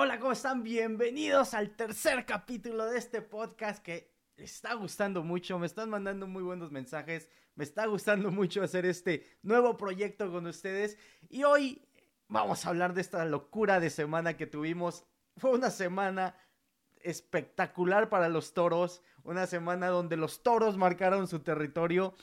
Hola, ¿cómo están? Bienvenidos al tercer capítulo de este podcast que les está gustando mucho, me están mandando muy buenos mensajes, me está gustando mucho hacer este nuevo proyecto con ustedes y hoy vamos a hablar de esta locura de semana que tuvimos. Fue una semana espectacular para los toros, una semana donde los toros marcaron su territorio,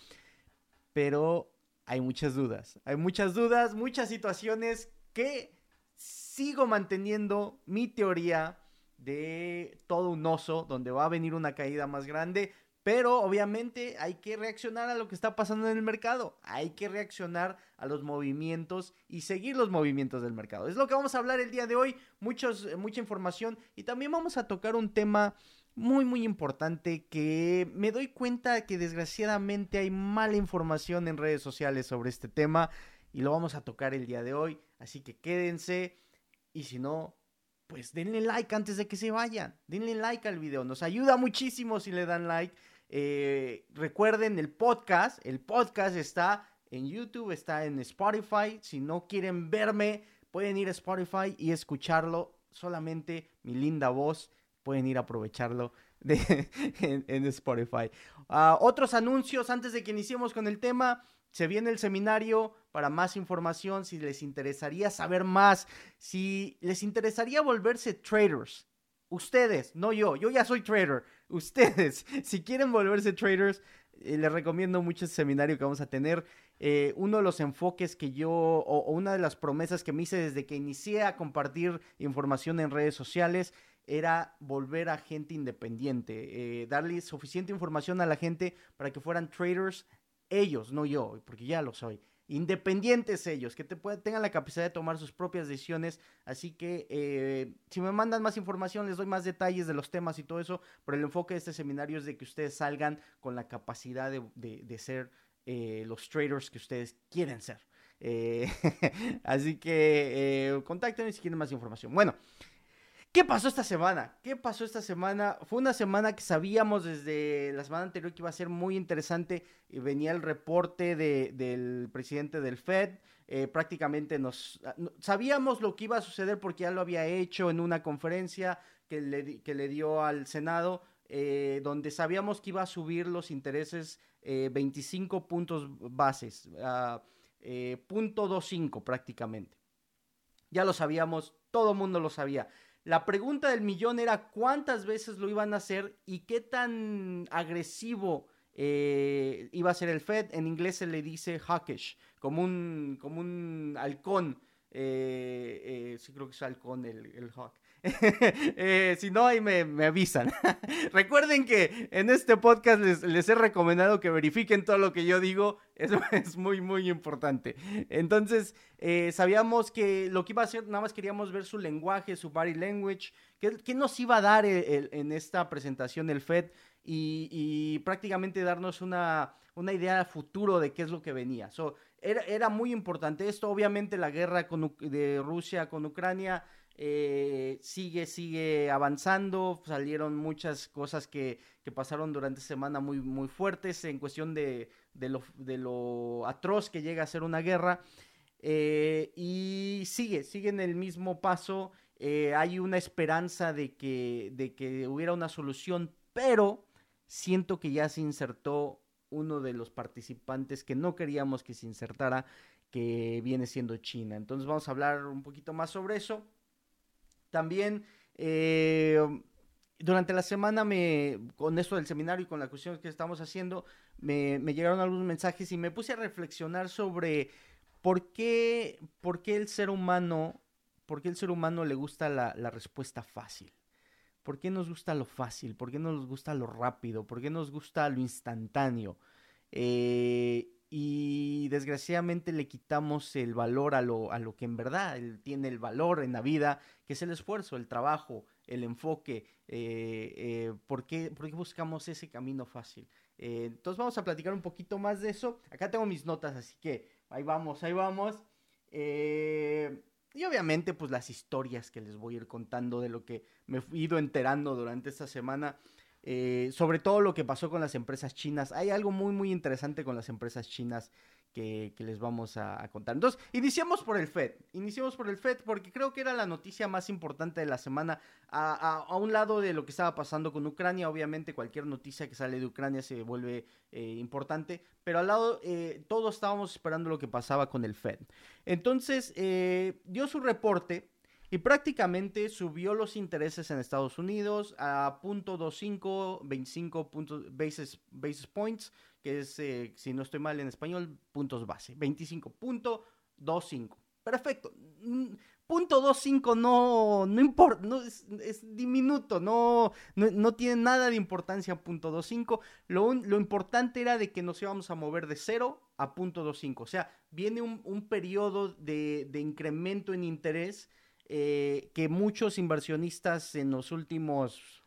pero hay muchas dudas, hay muchas dudas, muchas situaciones que sigo manteniendo mi teoría de todo un oso, donde va a venir una caída más grande, pero obviamente hay que reaccionar a lo que está pasando en el mercado, hay que reaccionar a los movimientos y seguir los movimientos del mercado. Es lo que vamos a hablar el día de hoy, muchos, mucha información. Y también vamos a tocar un tema muy muy importante que me doy cuenta que desgraciadamente hay mala información en redes sociales sobre este tema y lo vamos a tocar el día de hoy, así que quédense y si no, pues denle like antes de que se vayan. Denle like al video. Nos ayuda muchísimo si le dan like. Eh, recuerden el podcast. El podcast está en YouTube, está en Spotify. Si no quieren verme, pueden ir a Spotify y escucharlo. Solamente mi linda voz. Pueden ir a aprovecharlo de, en, Spotify. Ah, otros anuncios antes de que iniciemos con el tema. Se viene el seminario para más información, si les interesaría saber más, si les interesaría volverse traders. Ustedes, no yo, yo ya soy trader. Ustedes, si quieren volverse traders, eh, les recomiendo mucho el seminario que vamos a tener. Eh, uno de los enfoques que yo, o, una de las promesas que me hice desde que inicié a compartir información en redes sociales, era volver a gente independiente, eh, darle suficiente información a la gente para que fueran traders ellos, no yo, porque ya lo soy. Independientes ellos, que te tengan la capacidad de tomar sus propias decisiones. Así que eh, si me mandan más información, les doy más detalles de los temas y todo eso. Pero el enfoque de este seminario es de que ustedes salgan con la capacidad de, ser eh, los traders que ustedes quieren ser. Eh, así que contáctenme si quieren más información. Bueno, ¿Qué pasó esta semana? ¿Qué pasó esta semana? Fue una semana que sabíamos desde la semana anterior que iba a ser muy interesante. Y venía el reporte del presidente del Fed. Eh, prácticamente nos ah, sabíamos lo que iba a suceder porque ya lo había hecho en una conferencia que le, dio al Senado, eh, donde sabíamos que iba a subir los intereses 25 eh, puntos bases, uh, punto 25 prácticamente. Ya lo sabíamos, todo el mundo lo sabía. La pregunta del millón era cuántas veces lo iban a hacer y qué tan agresivo eh, iba a ser el Fed. En inglés se le dice hawkish, como un, como un halcón. Eh, eh, sí creo que es halcón el, el hawk. Eh, si no, ahí me, avisan. Recuerden que en este podcast les, he recomendado que verifiquen todo lo que yo digo. Eso es muy, muy importante. Entonces, eh, sabíamos que lo que iba a hacer, nada más queríamos ver su lenguaje, su body language. ¿Qué, nos iba a dar en esta presentación el FED? Y, prácticamente darnos una, una idea futuro de qué es lo que venía. era, era muy importante esto. Obviamente la guerra de Rusia con Ucrania eh, sigue, sigue avanzando. Salieron muchas cosas que, pasaron durante semana muy, muy fuertes en cuestión de, lo, de lo atroz que llega a ser una guerra. Eh, y sigue, sigue en el mismo paso. Eh, hay una esperanza de que, de que hubiera una solución, pero siento que ya se insertó uno de los participantes que no queríamos que se insertara, que viene siendo China. Entonces vamos a hablar un poquito más sobre eso. También eh, durante la semana me, con esto del seminario y con la cuestión que estamos haciendo, me, llegaron algunos mensajes y me puse a reflexionar sobre por qué, por qué el ser humano, por qué el ser humano le gusta la, respuesta fácil. ¿Por qué nos gusta lo fácil? ¿Por qué nos gusta lo rápido? ¿Por qué nos gusta lo instantáneo? Eh, y desgraciadamente le quitamos el valor a lo, a lo que en verdad tiene el valor en la vida, que es el esfuerzo, el trabajo, el enfoque. Eh, eh, ¿por, qué, buscamos ese camino fácil? Eh, entonces vamos a platicar un poquito más de eso. Acá tengo mis notas, así que ahí vamos, ahí vamos. y obviamente pues las historias que les voy a ir contando de lo que me he ido enterando durante esta semana. Eh, sobre todo lo que pasó con las empresas chinas. Hay algo muy, muy interesante con las empresas chinas que, les vamos a, contar. Entonces, iniciamos por el FED. Iniciamos por el FED porque creo que era la noticia más importante de la semana. A, un lado de lo que estaba pasando con Ucrania, obviamente cualquier noticia que sale de Ucrania se vuelve eh, importante, pero al lado eh, todos estábamos esperando lo que pasaba con el FED. Entonces, eh, dio su reporte. Y prácticamente subió los intereses en Estados Unidos a .25, 25 puntos, basis, basis points, que es, eh, si no estoy mal en español, puntos base. 25.25. Perfecto. Mm, punto 25 no, no importa, no, es, diminuto, no, no, tiene nada de importancia punto 25. Lo, lo importante era de que nos íbamos a mover de 0 a punto 25. O sea, viene un, un periodo de, de, incremento en interés eh, que muchos inversionistas en los últimos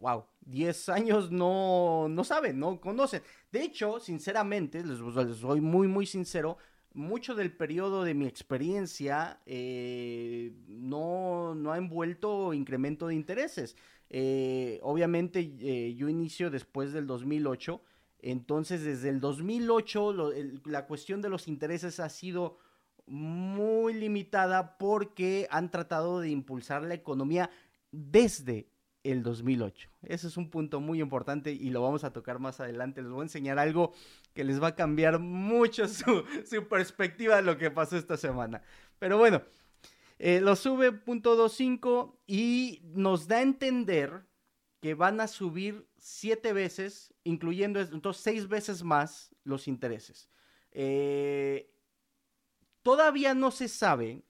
wow, 10 años no, no saben, no conocen. De hecho, sinceramente, les, soy muy, muy sincero, mucho del periodo de mi experiencia eh, no, no ha envuelto incremento de intereses. Eh, obviamente yo inicio después del 2008, entonces desde el 2008 la cuestión de los intereses ha sido muy limitada porque han tratado de impulsar la economía desde el 2008. Ese es un punto muy importante y lo vamos a tocar más adelante. Les voy a enseñar algo que les va a cambiar mucho su, perspectiva de lo que pasó esta semana. Pero bueno, eh, lo sube punto 25 y nos da a entender que van a subir siete veces, incluyendo entonces seis veces más los intereses. Eh, todavía no se sabe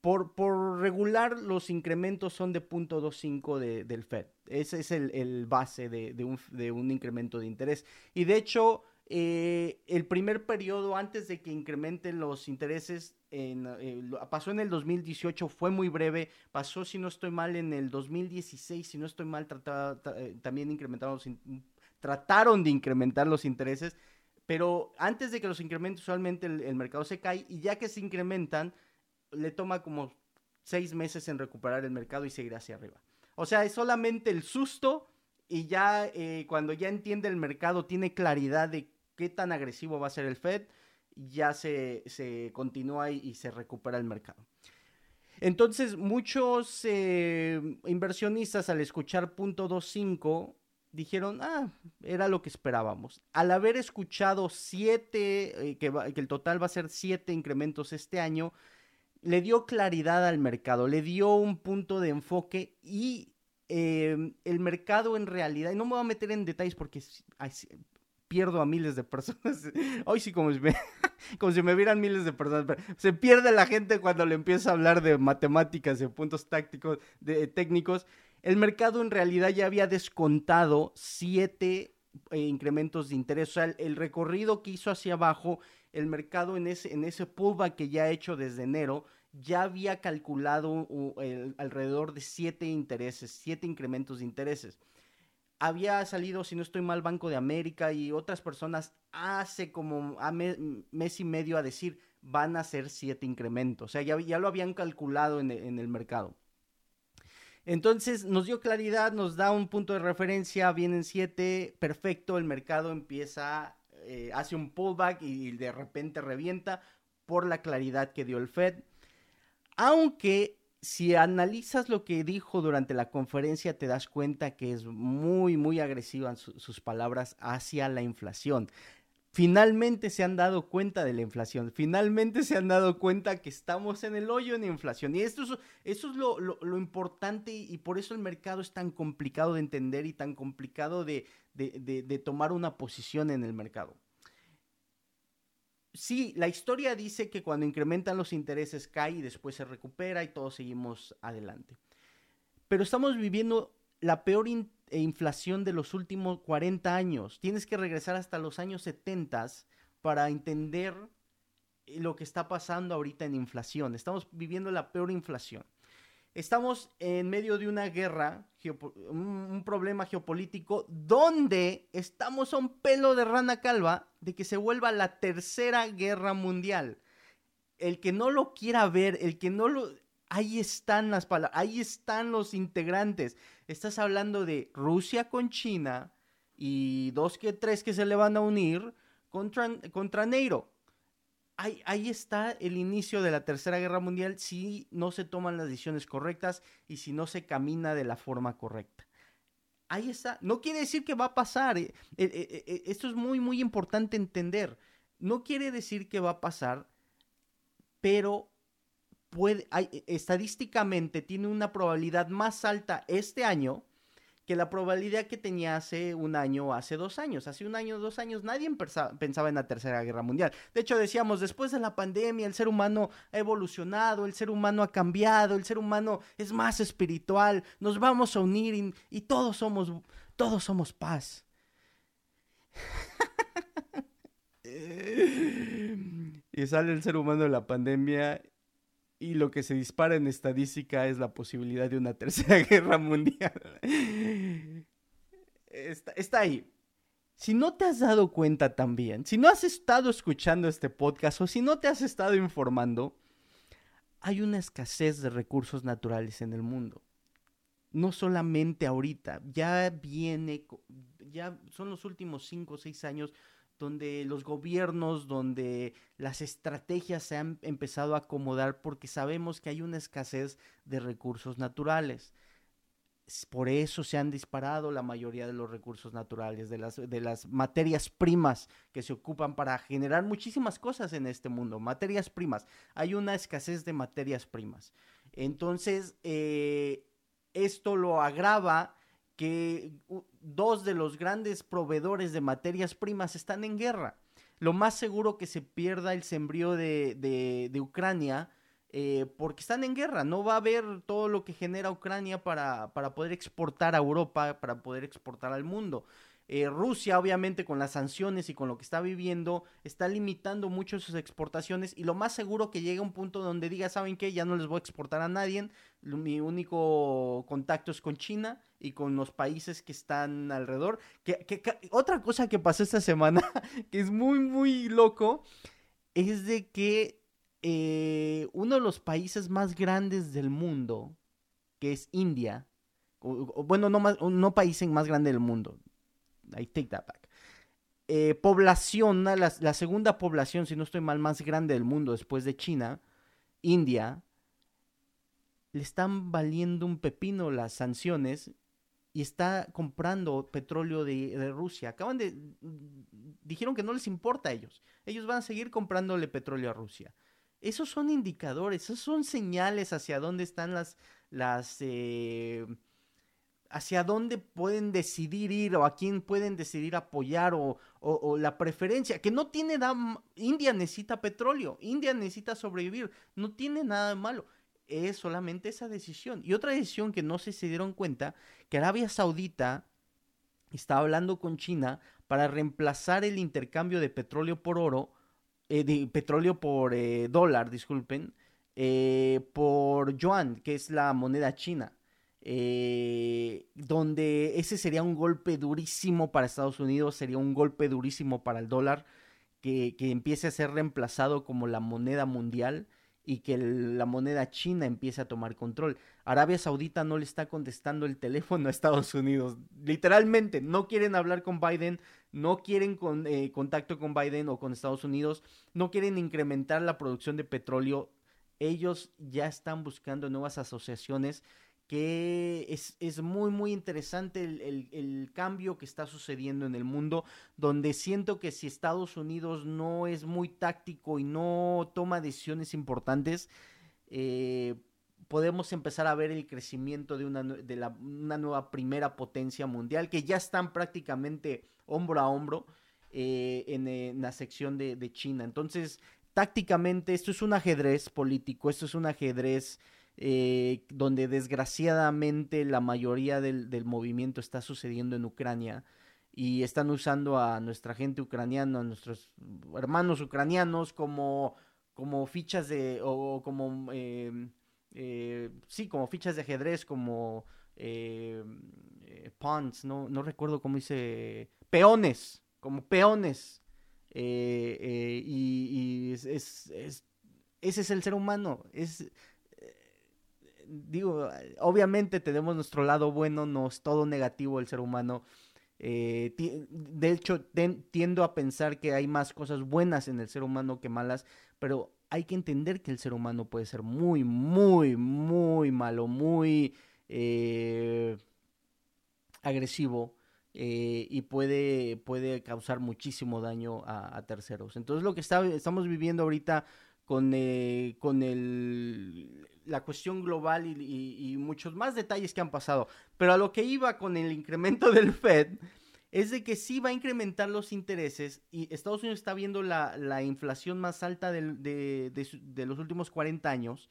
por, regular, los incrementos son de 0.25 de, del Fed. Ese es el, base de, un, incremento de interés. Y de hecho, eh, el primer periodo antes de que incrementen los intereses en, eh, pasó en el 2018, fue muy breve. Pasó, si no estoy mal, en el 2016, si no estoy mal, eh, también incrementaron trataron de incrementar los intereses. Pero antes de que los incrementen, usualmente el mercado se cae y ya que se incrementan, le toma como seis meses en recuperar el mercado y seguir hacia arriba. O sea, es solamente el susto y ya eh, cuando ya entiende el mercado, tiene claridad de qué tan agresivo va a ser el Fed, ya se, se continúa y, se recupera el mercado. Entonces, muchos eh, inversionistas al escuchar punto 2.5 dijeron, ah, era lo que esperábamos. Al haber escuchado siete, eh, que, que, el total va a ser siete incrementos este año, le dio claridad al mercado, le dio un punto de enfoque y em, el mercado en realidad, y no me voy a meter en detalles porque pierdo a miles de personas. Hoy sí, como si, me, como si me vieran miles de personas. se pierde la gente cuando le empieza a hablar de matemáticas, de puntos tácticos, de, técnicos. El mercado en realidad ya había descontado siete eh, incrementos de interés. O sea, el, recorrido que hizo hacia abajo, el mercado en ese, en ese pullback que ya ha hecho desde enero, ya había calculado alrededor de siete intereses, siete incrementos de intereses. Había salido, si no estoy mal, Banco de América y otras personas hace como a mes y medio a decir van a ser siete incrementos. O sea, ya, ya lo habían calculado en el mercado. Entonces nos dio claridad, nos da un punto de referencia, vienen siete, perfecto, el mercado empieza, eh, hace un pullback y de repente revienta por la claridad que dio el Fed. Aunque si analizas lo que dijo durante la conferencia te das cuenta que es muy, muy agresiva sus palabras hacia la inflación finalmente se han dado cuenta de la inflación, finalmente se han dado cuenta que estamos en el hoyo en inflación. Y esto es, es lo, importante y por eso el mercado es tan complicado de entender y tan complicado de, de tomar una posición en el mercado. Sí, la historia dice que cuando incrementan los intereses cae y después se recupera y todos seguimos adelante. Pero estamos viviendo la peor e inflación de los últimos 40 años. Tienes que regresar hasta los años 70 para entender lo que está pasando ahorita en inflación. Estamos viviendo la peor inflación. Estamos en medio de una guerra, un problema geopolítico, donde estamos a un pelo de rana calva de que se vuelva la tercera guerra mundial. El que no lo quiera ver, el que no lo ahí están las palabras, ahí están los integrantes. Estás hablando de Rusia con China y dos que tres que se le van a unir contra, contra. Ahí, ahí, está el inicio de la Tercera Guerra Mundial si no se toman las decisiones correctas y si no se camina de la forma correcta. Ahí está. No quiere decir que va a pasar. Eh, eh, eh, esto es muy, muy importante entender. No quiere decir que va a pasar, pero puede, hay, estadísticamente tiene una probabilidad más alta este año que la probabilidad que tenía hace un año o hace dos años. Hace un año o dos años nadie pensaba en la Tercera Guerra Mundial. De hecho, decíamos, después de la pandemia el ser humano ha evolucionado, el ser humano ha cambiado, el ser humano es más espiritual, nos vamos a unir y, y todos somos, todos somos paz. y sale el ser humano de la pandemia y lo que se dispara en estadística es la posibilidad de una tercera guerra mundial. Está, ahí. Si no te has dado cuenta también, si no has estado escuchando este podcast o si no te has estado informando, hay una escasez de recursos naturales en el mundo. No solamente ahorita, ya viene, ya son los últimos cinco o seis años donde los gobiernos, donde las estrategias se han empezado a acomodar porque sabemos que hay una escasez de recursos naturales. Por eso se han disparado la mayoría de los recursos naturales, de las, de las materias primas que se ocupan para generar muchísimas cosas en este mundo, materias primas. Hay una escasez de materias primas. Entonces, eh, esto lo agrava que dos de los grandes proveedores de materias primas están en guerra. Lo más seguro que se pierda el sembrío de, Ucrania eh, porque están en guerra. No va a haber todo lo que genera Ucrania para, para poder exportar a Europa, para poder exportar al mundo. Eh, Rusia, obviamente, con las sanciones y con lo que está viviendo, está limitando mucho sus exportaciones y lo más seguro que llegue a un punto donde diga, ¿saben qué? Ya no les voy a exportar a nadie, mi único contacto es con China y con los países que están alrededor. Que, otra cosa que pasó esta semana, que es muy, muy loco, es de que eh, uno de los países más grandes del mundo, que es India, bueno, no, más, no país más grande del mundo, I take that back. Eh, población, la, la, segunda población, si no estoy mal, más grande del mundo después de China, India, le están valiendo un pepino las sanciones y está comprando petróleo de, Rusia. Acaban de... Dijeron que no les importa a ellos. Ellos van a seguir comprándole petróleo a Rusia. Esos son indicadores, esos son señales hacia dónde están las... las eh, hacia dónde pueden decidir ir o a quién pueden decidir apoyar o, la preferencia, que no tiene nada, India necesita petróleo, India necesita sobrevivir, no tiene nada de malo, es solamente esa decisión. Y otra decisión que no se dieron cuenta, que Arabia Saudita está hablando con China para reemplazar el intercambio de petróleo por oro, eh, de petróleo por eh, dólar, disculpen, eh, por yuan, que es la moneda china. Eh, donde ese sería un golpe durísimo para Estados Unidos, sería un golpe durísimo para el dólar, que, empiece a ser reemplazado como la moneda mundial y que la moneda china empiece a tomar control. Arabia Saudita no le está contestando el teléfono a Estados Unidos. Literalmente, no quieren hablar con Biden, no quieren con, eh, contacto con Biden o con Estados Unidos, no quieren incrementar la producción de petróleo. Ellos ya están buscando nuevas asociaciones que es, muy muy interesante el, cambio que está sucediendo en el mundo, donde siento que si Estados Unidos no es muy táctico y no toma decisiones importantes, eh, podemos empezar a ver el crecimiento de, una, de la, una nueva primera potencia mundial, que ya están prácticamente hombro a hombro eh, en, la sección de, de China. Entonces, tácticamente, esto es un ajedrez político, esto es un ajedrez eh, donde desgraciadamente la mayoría del, movimiento está sucediendo en Ucrania y están usando a nuestra gente ucraniana, a nuestros hermanos ucranianos como, como fichas de, o como, em, eh, sí, como fichas de ajedrez, como eh, pawns, no, no recuerdo cómo dice, peones, como peones. y, es, ese es el ser humano, es digo, obviamente tenemos nuestro lado bueno, no es todo negativo el ser humano. Eh, de hecho, tiendo a pensar que hay más cosas buenas en el ser humano que malas, pero hay que entender que el ser humano puede ser muy, muy, muy malo, muy eh, agresivo eh, y puede, puede causar muchísimo daño a, terceros. Entonces lo que estamos viviendo ahorita con, eh, con el, la cuestión global y, muchos más detalles que han pasado, pero a lo que iba con el incremento del Fed es de que sí va a incrementar los intereses y Estados Unidos está viendo la, inflación más alta de, de, los últimos 40 años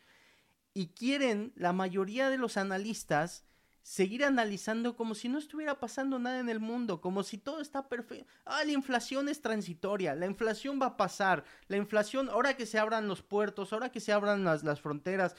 y quieren la mayoría de los analistas seguir analizando como si no estuviera pasando nada en el mundo, como si todo está perfecto. Ah, la inflación es transitoria, la inflación va a pasar, la inflación, ahora que se abran los puertos, ahora que se abran las, las fronteras,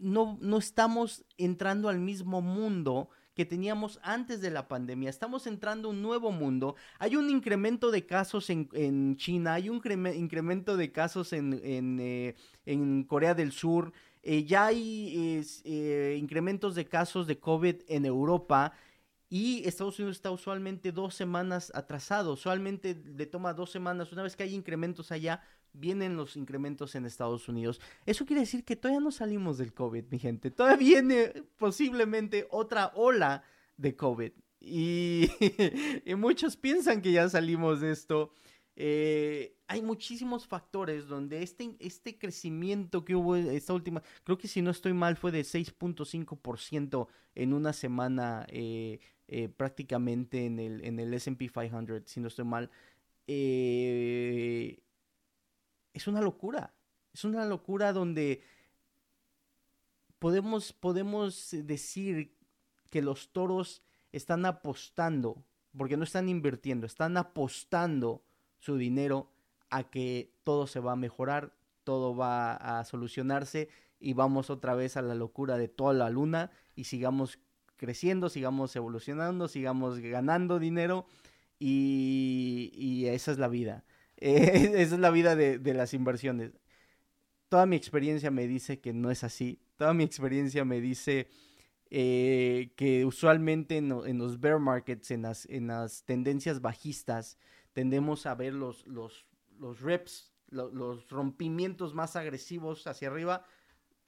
no, no estamos entrando al mismo mundo que teníamos antes de la pandemia. Estamos entrando a un nuevo mundo. Hay un incremento de casos en, China, hay un incremento de casos en, en, eh, en Corea del Sur. Eh, ya hay eh, incrementos de casos de COVID en Europa. Y Estados Unidos está usualmente dos semanas atrasado. Usualmente le toma dos semanas. Una vez que hay incrementos allá, vienen los incrementos en Estados Unidos. Eso quiere decir que todavía no salimos del COVID, mi gente. Todavía viene posiblemente otra ola de COVID. Y, muchos piensan que ya salimos de esto. Eh, hay muchísimos factores donde este, este crecimiento que hubo esta última, creo que si no estoy mal fue de 6.5% en una semana eh, eh, prácticamente en el, en el SP 500, si no estoy mal. Eh, es una locura. Es una locura donde podemos, podemos decir que los toros están apostando, porque no están invirtiendo, están apostando su dinero a que todo se va a mejorar, todo va a solucionarse y vamos otra vez a la locura de toda la luna y sigamos creciendo, sigamos evolucionando, sigamos ganando dinero y, y esa es la vida. esa es la vida de, las inversiones. Toda mi experiencia me dice que no es así. Toda mi experiencia me dice eh, que usualmente en, los bear markets, en las, en las tendencias bajistas, tendemos a ver los, los, los reps, los rompimientos más agresivos hacia arriba,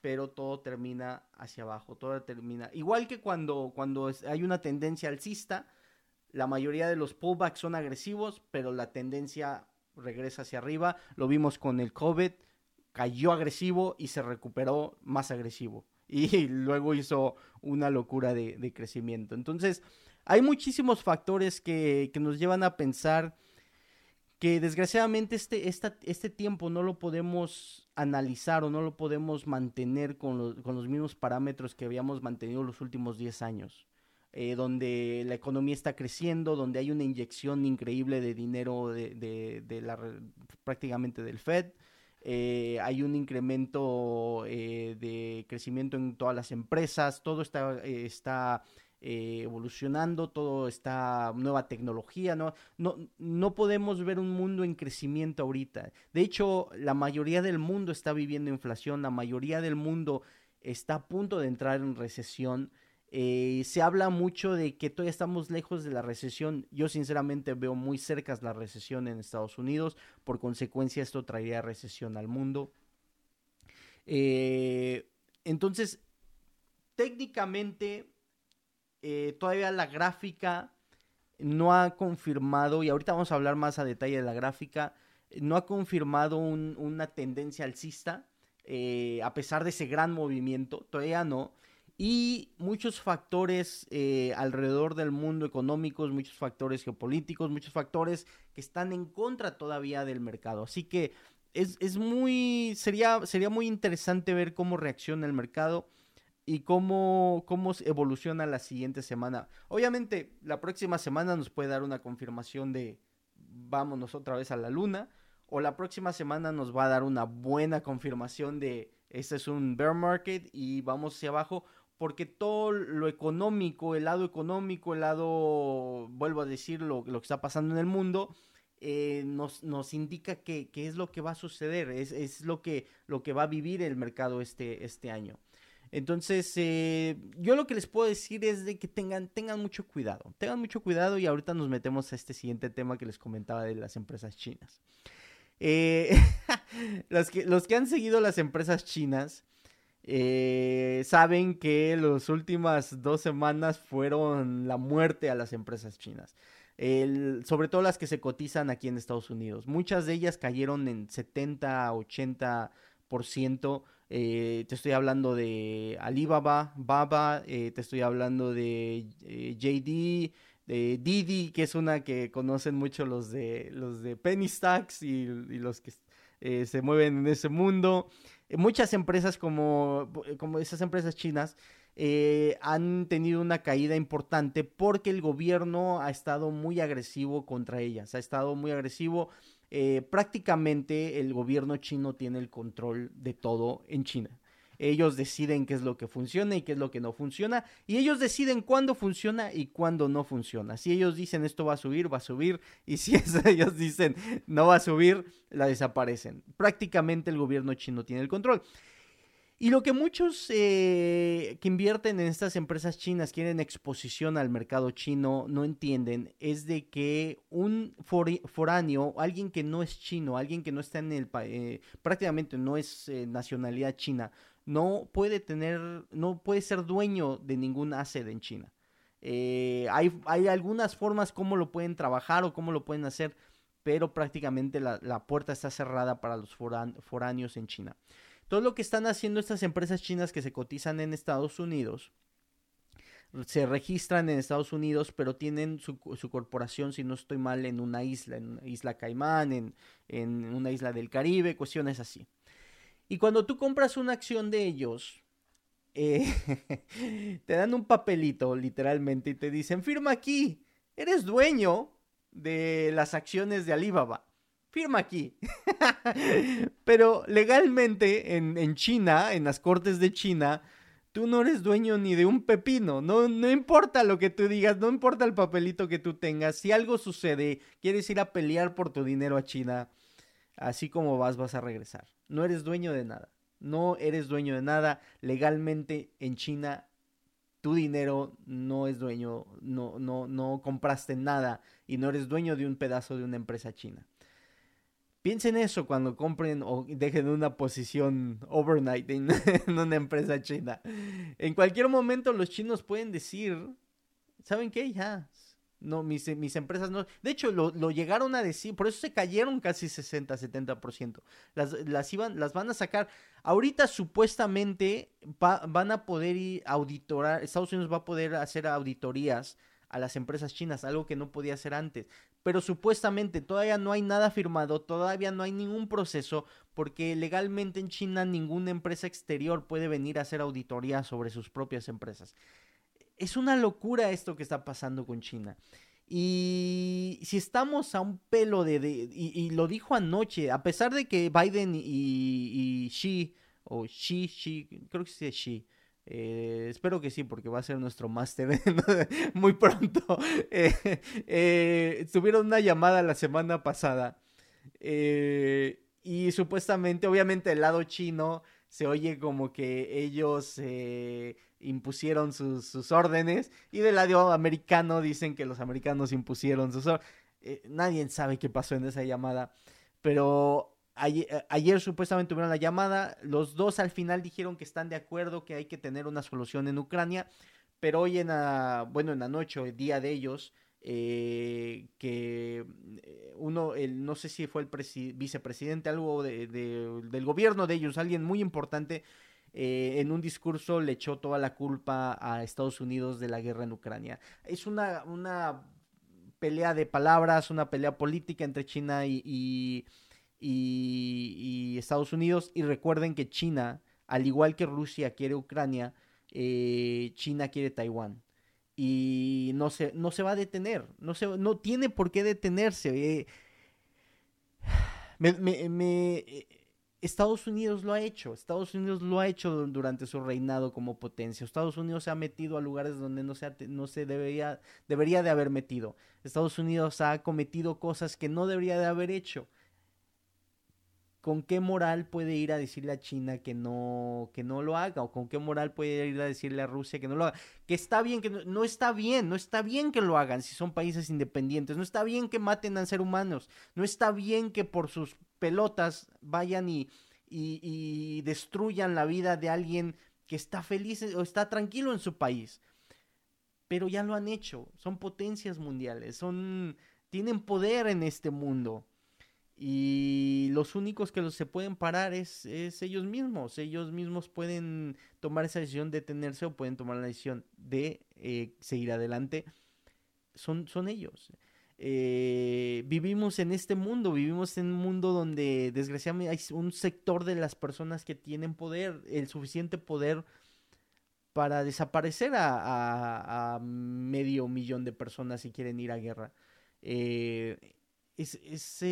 pero todo termina hacia abajo, todo termina. Igual que cuando, cuando hay una tendencia alcista, la mayoría de los pullbacks son agresivos, pero la tendencia regresa hacia arriba. Lo vimos con el COVID, cayó agresivo y se recuperó más agresivo. Y luego hizo una locura de, crecimiento. Entonces, hay muchísimos factores que, nos llevan a pensar que desgraciadamente este, este tiempo no lo podemos analizar o no lo podemos mantener con con los mismos parámetros que habíamos mantenido los últimos 10 años. Eh, donde la economía está creciendo, donde hay una inyección increíble de dinero de, de, la, prácticamente del Fed. Eh, hay un incremento eh, de crecimiento en todas las empresas, todo está, está evolucionando, todo está nueva tecnología, ¿no? No, no podemos ver un mundo en crecimiento ahorita. De hecho, la mayoría del mundo está viviendo inflación, la mayoría del mundo está a punto de entrar en recesión. Eh, se habla mucho de que todavía estamos lejos de la recesión. Yo sinceramente veo muy cerca la recesión en Estados Unidos. Por consecuencia, esto traería recesión al mundo. Eh, entonces, técnicamente, eh, todavía la gráfica no ha confirmado, y ahorita vamos a hablar más a detalle de la gráfica, no ha confirmado una tendencia alcista, a pesar de ese gran movimiento, todavía no y muchos factores eh, alrededor del mundo económicos, muchos factores geopolíticos, muchos factores que están en contra todavía del mercado. Así que es, muy, sería, sería muy interesante ver cómo reacciona el mercado y cómo, cómo evoluciona la siguiente semana. Obviamente, la próxima semana nos puede dar una confirmación de vámonos otra vez a la luna, o la próxima semana nos va a dar una buena confirmación de este es un bear market y vamos hacia abajo, porque todo lo económico, el lado económico, el lado, vuelvo a decir, lo, que está pasando en el mundo, eh, nos, nos, indica qué es lo que va a suceder, es, es, lo, que, lo que va a vivir el mercado este, este año. Entonces, eh, yo lo que les puedo decir es de que tengan, tengan mucho cuidado. Tengan mucho cuidado y ahorita nos metemos a este siguiente tema que les comentaba de las empresas chinas. Eh, los, que, los que han seguido las empresas chinas eh, saben que las últimas dos semanas fueron la muerte a las empresas chinas. sobre todo las que se cotizan aquí en Estados Unidos. Muchas de ellas cayeron en 70, 80%. Eh, te estoy hablando de Alibaba, Baba, eh, te estoy hablando de JD, de Didi, que es una que conocen mucho los de los de Penny Stacks y, los que se mueven en ese mundo. Muchas empresas como, como esas empresas chinas han tenido una caída importante porque el gobierno ha estado muy agresivo contra ellas, ha estado muy agresivo eh, prácticamente el gobierno chino tiene el control de todo en China. Ellos deciden qué es lo que funciona y qué es lo que no funciona. Y ellos deciden cuándo funciona y cuándo no funciona. Si ellos dicen esto va a subir, va a subir. Y si ellos dicen no va a subir, la desaparecen. Prácticamente el gobierno chino tiene el control. Y lo que muchos eh, que invierten en estas empresas chinas quieren exposición al mercado chino no entienden es de que un foráneo, alguien que no es chino, alguien que no está en el país, eh, prácticamente no es eh, nacionalidad china, no puede tener, no puede ser dueño de ningún asset en China. hay, hay algunas formas cómo lo pueden trabajar o cómo lo pueden hacer, pero prácticamente la, la puerta está cerrada para los foráneos en China. Todo lo que están haciendo estas empresas chinas que se cotizan en Estados Unidos, se registran en Estados Unidos, pero tienen su, corporación, si no estoy mal, en una isla, en Isla Caimán, en, en, una isla del Caribe, cuestiones así. Y cuando tú compras una acción de ellos, eh, te dan un papelito, literalmente, y te dicen, firma aquí, eres dueño de las acciones de Alibaba firma aquí. Pero legalmente en, China, en las cortes de China, tú no eres dueño ni de un pepino. No, no importa lo que tú digas, no importa el papelito que tú tengas. Si algo sucede, quieres ir a pelear por tu dinero a China, así como vas, vas a regresar. No eres dueño de nada. No eres dueño de nada. Legalmente en China tu dinero no es dueño, no, no, no compraste nada y no eres dueño de un pedazo de una empresa china. Piensen eso cuando compren o dejen una posición overnight en, una empresa china. En cualquier momento los chinos pueden decir, ¿saben qué? Ya, no, mis, mis empresas no. De hecho, lo, llegaron a decir, por eso se cayeron casi 60, 70%. Las, las, iban, las van a sacar. Ahorita supuestamente van a poder ir auditorar, Estados Unidos va a poder hacer auditorías a las empresas chinas, algo que no podía hacer antes. Pero supuestamente todavía no hay nada firmado, todavía no hay ningún proceso, porque legalmente en China ninguna empresa exterior puede venir a hacer auditoría sobre sus propias empresas. Es una locura esto que está pasando con China. Y si estamos a un pelo de... y, lo dijo anoche, a pesar de que Biden y, y Xi, o Xi, Xi, creo que sí es Xi, eh, espero que sí, porque va a ser nuestro máster muy pronto. Eh, eh, tuvieron una llamada la semana pasada. y supuestamente, obviamente, el lado chino se oye como que ellos impusieron sus, sus, órdenes. Y del lado americano dicen que los americanos impusieron sus órdenes. nadie sabe qué pasó en esa llamada. Pero eh, ayer, supuestamente tuvieron la llamada, los dos al final dijeron que están de acuerdo que hay que tener una solución en Ucrania, pero hoy en la, bueno, en la noche, el día de ellos, eh, que eh, uno, el, no sé si fue el vicepresidente, algo del gobierno de ellos, alguien muy importante, en un discurso le echó toda la culpa a Estados Unidos de la guerra en Ucrania. Es una, una pelea de palabras, una pelea política entre China y y, Estados Unidos. Y recuerden que China, al igual que Rusia quiere Ucrania, eh, China quiere Taiwán. Y no se, no se va a detener, no, se, no tiene por qué detenerse. Eh. Eh, Estados Unidos lo ha hecho, Estados Unidos lo ha hecho durante su reinado como potencia. Estados Unidos se ha metido a lugares donde no se, no se debería, debería de haber metido. Estados Unidos ha cometido cosas que no debería de haber hecho. ¿Con qué moral puede ir a decirle a China que no, que no lo haga? ¿O con qué moral puede ir a decirle a Rusia que no lo haga? Que está bien, que no, está bien, no está bien que lo hagan si son países independientes, no está bien que maten a seres humanos, no está bien que por sus pelotas vayan y, y destruyan la vida de alguien que está feliz o está tranquilo en su país. Pero ya lo han hecho, son potencias mundiales, son tienen poder en este mundo y los únicos que los se pueden parar es, ellos mismos. Ellos mismos pueden tomar esa decisión de detenerse o pueden tomar la decisión de eh, seguir adelante. Son, son ellos. Eh, vivimos en este mundo, vivimos en un mundo donde desgraciadamente hay un sector de las personas que tienen poder, el suficiente poder para desaparecer a, medio millón de personas si quieren ir a guerra. Eh, es, es,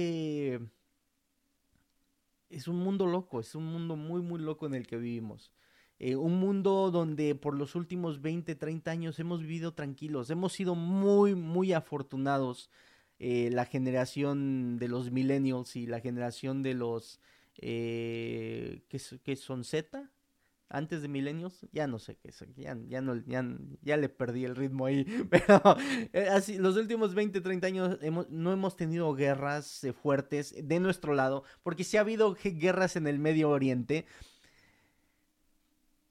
es un mundo loco, es un mundo muy, muy loco en el que vivimos. Eh, un mundo donde por los últimos 20, 30 años hemos vivido tranquilos, hemos sido muy, muy afortunados. Eh, la generación de los millennials y la generación de los eh, que, son Z, antes de milenios, ya no sé qué es, ya, ya, no, ya, le perdí el ritmo ahí, pero eh, así, los últimos 20, 30 años no hemos tenido guerras eh, fuertes de nuestro lado, porque sí ha habido guerras en el Medio Oriente,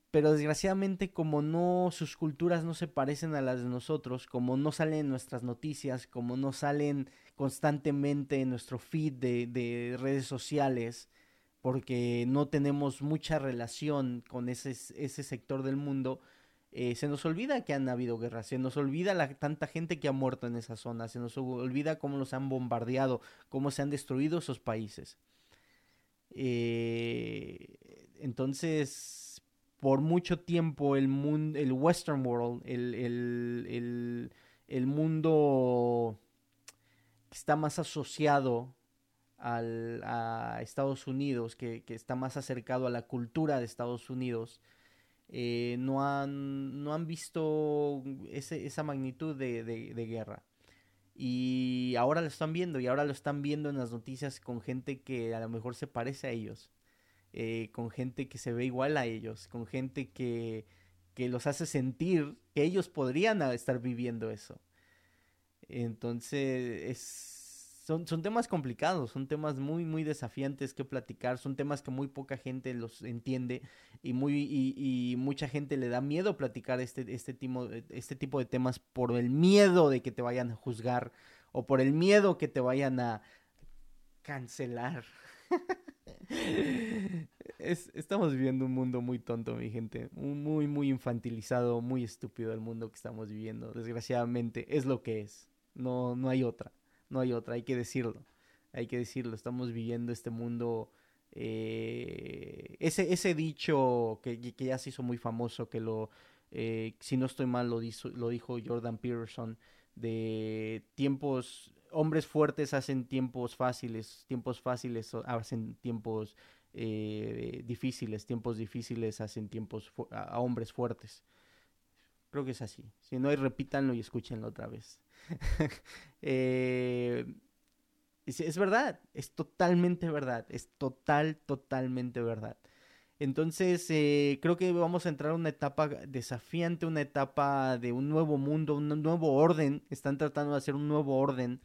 pero desgraciadamente como no, sus culturas no se parecen a las de nosotros, como no salen en nuestras noticias, como no salen constantemente en nuestro feed de, de redes sociales, porque no tenemos mucha relación con ese, ese sector del mundo, eh, se nos olvida que han habido guerras, se nos olvida la tanta gente que ha muerto en esa zona, se nos olvida cómo los han bombardeado, cómo se han destruido esos países. Eh, entonces, por mucho tiempo el mundo, el Western World, el, el, el mundo que está más asociado al, a Estados Unidos, que, está más acercado a la cultura de Estados Unidos, eh, no, han, no han visto esa magnitud de, guerra. Y ahora lo están viendo, y ahora lo están viendo en las noticias con gente que a lo mejor se parece a ellos, eh, con gente que se ve igual a ellos, con gente que, que los hace sentir que ellos podrían estar viviendo eso. Entonces es son, son temas complicados, son temas muy, muy desafiantes que platicar, son temas que muy poca gente los entiende y, muy, y, mucha gente le da miedo platicar este, este, tipo, este tipo de temas por el miedo de que te vayan a juzgar o por el miedo que te vayan a cancelar. estamos viviendo un mundo muy tonto, mi gente. muy, muy infantilizado, muy estúpido el mundo que estamos viviendo. Desgraciadamente, es lo que es. No, no hay otra no hay otra, hay que decirlo, hay que decirlo, estamos viviendo este mundo, eh, ese, ese dicho que, ya se hizo muy famoso, que lo, eh, si no estoy mal, lo, lo dijo Jordan Peterson, de tiempos, hombres fuertes hacen tiempos fáciles, tiempos fáciles hacen tiempos eh, difíciles, tiempos difíciles hacen tiempos a hombres fuertes. Creo que es así. Si no, repítanlo y escúchenlo otra vez. Eh, es, verdad, es totalmente verdad, es total, totalmente verdad. Entonces, eh, creo que vamos a entrar a una etapa desafiante, una etapa de un nuevo mundo, un nuevo orden. Están tratando de hacer un nuevo orden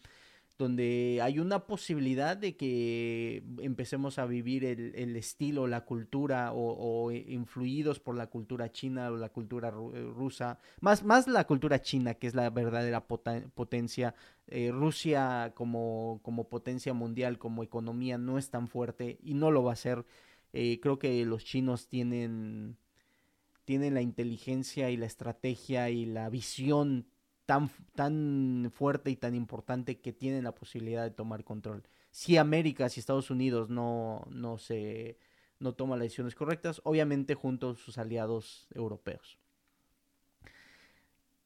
donde hay una posibilidad de que empecemos a vivir el, estilo, la cultura o, influidos por la cultura china o la cultura eh, rusa, más, más la cultura china que es la verdadera potencia. Eh, Rusia como, como potencia mundial, como economía no es tan fuerte y no lo va a ser. Eh, creo que los chinos tienen tienen la inteligencia y la estrategia y la visión tan, tan fuerte y tan importante que tienen la posibilidad de tomar control. Si América, si Estados Unidos no, no se no toma las decisiones correctas, obviamente junto a sus aliados europeos.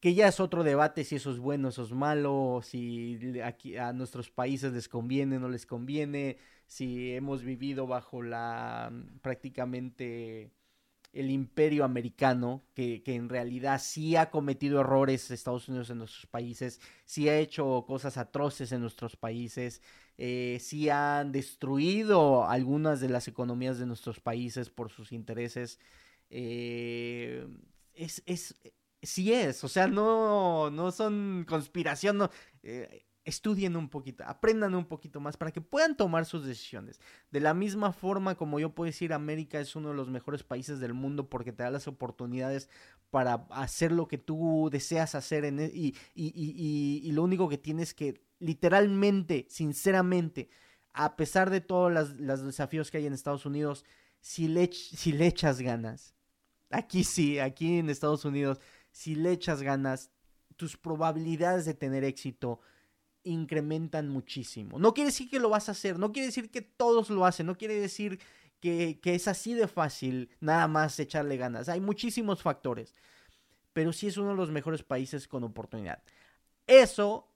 Que ya es otro debate si eso es bueno, eso es malo, si aquí a nuestros países les conviene, no les conviene, si hemos vivido bajo la prácticamente el imperio americano, que, en realidad sí ha cometido errores Estados Unidos en nuestros países, sí ha hecho cosas atroces en nuestros países, eh, sí han destruido algunas de las economías de nuestros países por sus intereses. Eh, es, es, sí es, o sea, no, no son conspiración. Eh, estudien un poquito, aprendan un poquito más para que puedan tomar sus decisiones. De la misma forma como yo puedo decir, América es uno de los mejores países del mundo porque te da las oportunidades para hacer lo que tú deseas hacer en e, y, y, lo único que tienes que literalmente, sinceramente, a pesar de todos los desafíos que hay en Estados Unidos, si le, si le echas ganas, aquí sí, aquí en Estados Unidos, si le echas ganas, tus probabilidades de tener éxito incrementan muchísimo. No quiere decir que lo vas a hacer, no quiere decir que todos lo hacen, no quiere decir que, es así de fácil nada más echarle ganas. Hay muchísimos factores, pero sí es uno de los mejores países con oportunidad. Eso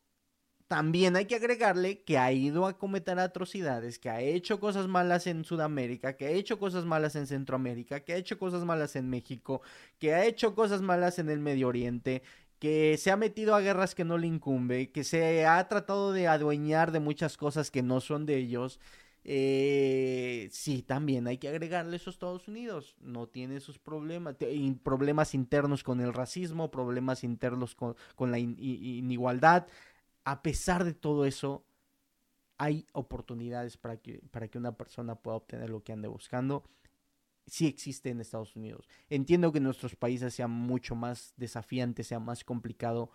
también hay que agregarle que ha ido a cometer atrocidades, que ha hecho cosas malas en Sudamérica, que ha hecho cosas malas en Centroamérica, que ha hecho cosas malas en México, que ha hecho cosas malas en el Medio Oriente, que se ha metido a guerras que no le incumbe, que se ha tratado de adueñar de muchas cosas que no son de ellos. Eh, sí, también hay que agregarle eso Estados Unidos. No tiene sus problemas, problemas internos con el racismo, problemas internos con, la inigualdad. A pesar de todo eso, hay oportunidades para que, para que una persona pueda obtener lo que ande buscando sí existe en Estados Unidos. Entiendo que en nuestros países sea mucho más desafiante, sea más complicado,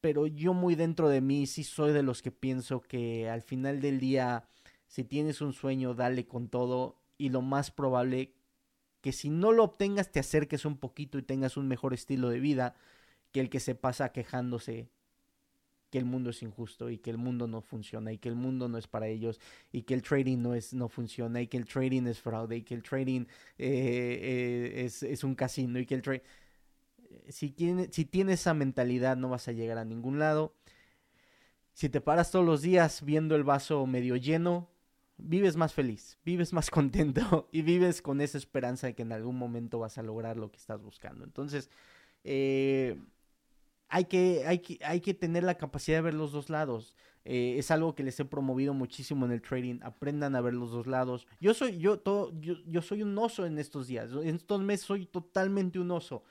pero yo muy dentro de mí sí soy de los que pienso que al final del día, si tienes un sueño, dale con todo y lo más probable que si no lo obtengas te acerques un poquito y tengas un mejor estilo de vida que el que se pasa quejándose que el mundo es injusto y que el mundo no funciona y que el mundo no es para ellos y que el trading no es no funciona y que el trading es fraude y que el trading eh, eh, es, un casino y que el trading si, tiene, si tienes esa mentalidad no vas a llegar a ningún lado si te paras todos los días viendo el vaso medio lleno vives más feliz, vives más contento y vives con esa esperanza de que en algún momento vas a lograr lo que estás buscando. Entonces, eh, hay que, hay que, hay que tener la capacidad de ver los dos lados. Eh, es algo que les he promovido muchísimo en el trading. Aprendan a ver los dos lados. Yo soy, yo, todo, yo, soy un oso en estos días. En estos meses soy totalmente un oso.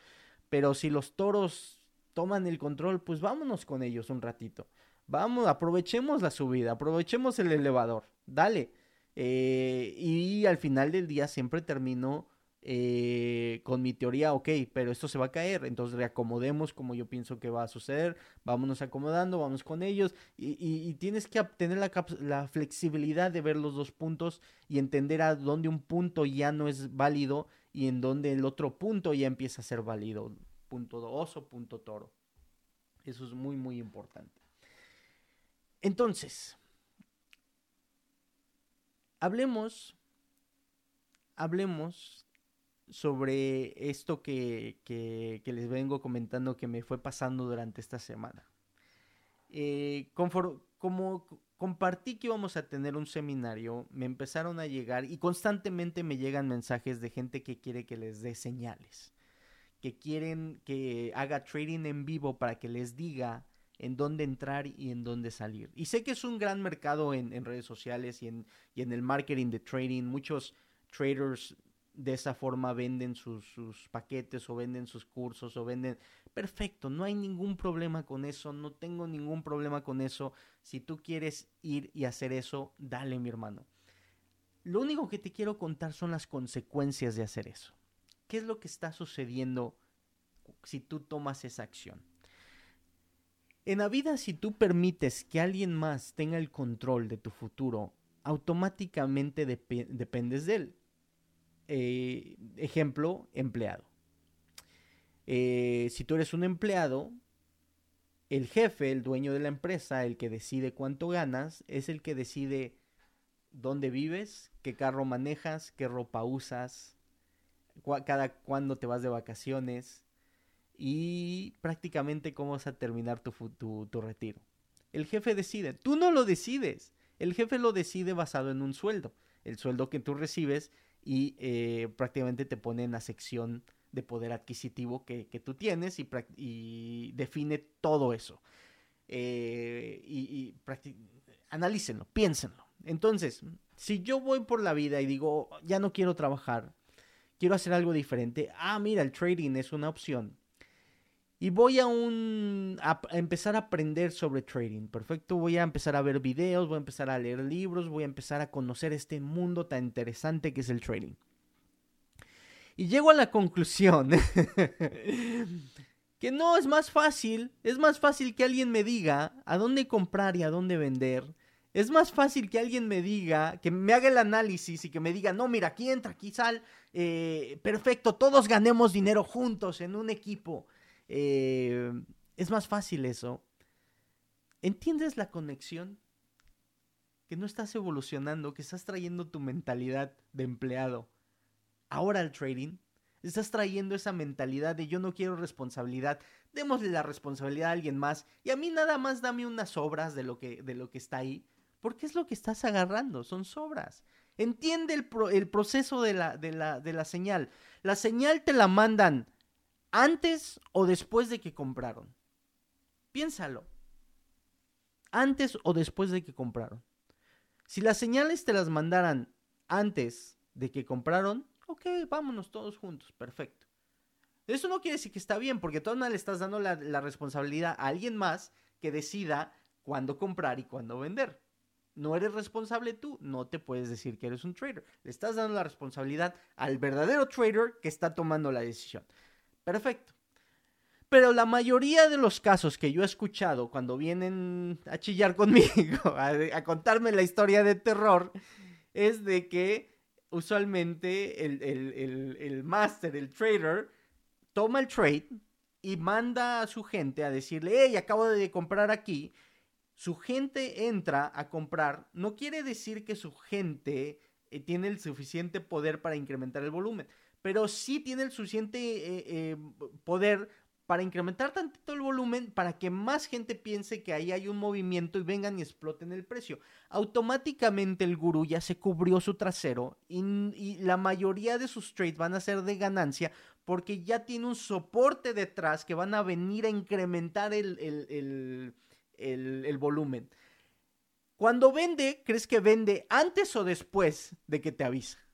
Pero si los toros toman el control, pues vámonos con ellos un ratito. Vamos, aprovechemos la subida, aprovechemos el elevador. Dale. Eh, y al final del día siempre termino eh, con mi teoría, ok, pero esto se va a caer, entonces reacomodemos como yo pienso que va a suceder, vámonos acomodando, vamos con ellos y, tienes que tener la, la, flexibilidad de ver los dos puntos y entender a dónde un punto ya no es válido y en dónde el otro punto ya empieza a ser válido, punto oso, punto toro. Eso es muy, muy importante. Entonces, hablemos, hablemos sobre esto que, les vengo comentando que me fue pasando durante esta semana. Eh, como compartí que íbamos a tener un seminario, me empezaron a llegar y constantemente me llegan mensajes de gente que quiere que les dé señales, que quieren que haga trading en vivo para que les diga en dónde entrar y en dónde salir. Y sé que es un gran mercado en, redes sociales y en, y en el marketing de trading. Muchos traders de esa forma venden sus, paquetes o venden sus cursos o venden... Perfecto, no hay ningún problema con eso, no tengo ningún problema con eso. Si tú quieres ir y hacer eso, dale mi hermano. Lo único que te quiero contar son las consecuencias de hacer eso. ¿Qué es lo que está sucediendo si tú tomas esa acción? En la vida, si tú permites que alguien más tenga el control de tu futuro, automáticamente dependes de él eh, ejemplo, empleado. Eh, si tú eres un empleado, el jefe, el dueño de la empresa, el que decide cuánto ganas, es el que decide dónde vives, qué carro manejas, qué ropa usas, cada cuándo te vas de vacaciones y prácticamente cómo vas a terminar tu, tu retiro. El jefe decide, tú no lo decides, el jefe lo decide basado en un sueldo. El sueldo que tú recibes y eh, prácticamente te pone en la sección de poder adquisitivo que, tú tienes y, define todo eso. Eh, y, analícenlo, piénsenlo. Entonces, si yo voy por la vida y digo, ya no quiero trabajar, quiero hacer algo diferente, ah, mira, el trading es una opción. Y voy a, empezar a aprender sobre trading. Perfecto, voy a empezar a ver videos, voy a empezar a leer libros, voy a empezar a conocer este mundo tan interesante que es el trading. Y llego a la conclusión que no es más fácil, es más fácil que alguien me diga a dónde comprar y a dónde vender. Es más fácil que alguien me diga, que me haga el análisis y que me diga, no, mira, aquí entra, aquí sal, eh, perfecto, todos ganemos dinero juntos en un equipo. Eh, es más fácil eso. ¿Entiendes la conexión? Que no estás evolucionando, que estás trayendo tu mentalidad de empleado ahora al trading, estás trayendo esa mentalidad de yo no quiero responsabilidad, démosle la responsabilidad a alguien más y a mí nada más dame unas sobras de lo que, de lo que está ahí, porque es lo que estás agarrando, son sobras. Entiende el, el proceso de la, de, la, de la señal. La señal te la mandan antes o después de que compraron. Piénsalo. Antes o después de que compraron. Si las señales te las mandaran antes de que compraron, ok, vámonos todos juntos, perfecto. Eso no quiere decir que está bien, porque todavía le estás dando la, responsabilidad a alguien más que decida cuándo comprar y cuándo vender. No eres responsable tú, no te puedes decir que eres un trader. Le estás dando la responsabilidad al verdadero trader que está tomando la decisión. Perfecto. Pero la mayoría de los casos que yo he escuchado cuando vienen a chillar conmigo, a contarme la historia de terror, es de que usualmente el, el, el, master, el trader, toma el trade y manda a su gente a decirle, hey, acabo de comprar aquí. Su gente entra a comprar. No quiere decir que su gente eh, tiene el suficiente poder para incrementar el volumen, pero sí tiene el suficiente eh, eh, poder para incrementar tantito el volumen para que más gente piense que ahí hay un movimiento y vengan y exploten el precio. Automáticamente el gurú ya se cubrió su trasero y, la mayoría de sus trades van a ser de ganancia porque ya tiene un soporte detrás que van a venir a incrementar el, el volumen. Cuando vende, ¿crees que vende antes o después de que te avisa?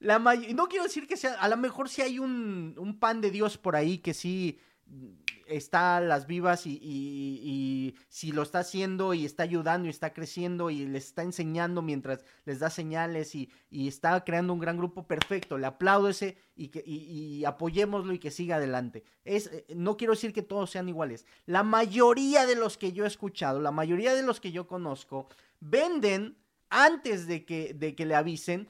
La no quiero decir que sea, a lo mejor si hay un, pan de Dios por ahí que sí está a las vivas y, si lo está haciendo y está ayudando y está creciendo y les está enseñando mientras les da señales y, está creando un gran grupo, perfecto, le aplaudo ese y, que, apoyémoslo y que siga adelante. Es, eh, no quiero decir que todos sean iguales. La mayoría de los que yo he escuchado, la mayoría de los que yo conozco, venden antes de que le avisen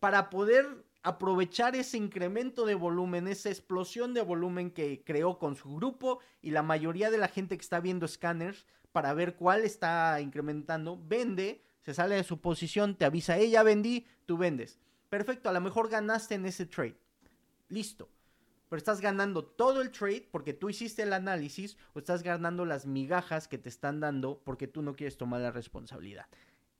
para poder aprovechar ese incremento de volumen, esa explosión de volumen que creó con su grupo y la mayoría de la gente que está viendo scanners para ver cuál está incrementando, vende, se sale de su posición, te avisa, ella vendí, tú vendes. Perfecto, a lo mejor ganaste en ese trade. Listo. Pero estás ganando todo el trade porque tú hiciste el análisis o estás ganando las migajas que te están dando porque tú no quieres tomar la responsabilidad.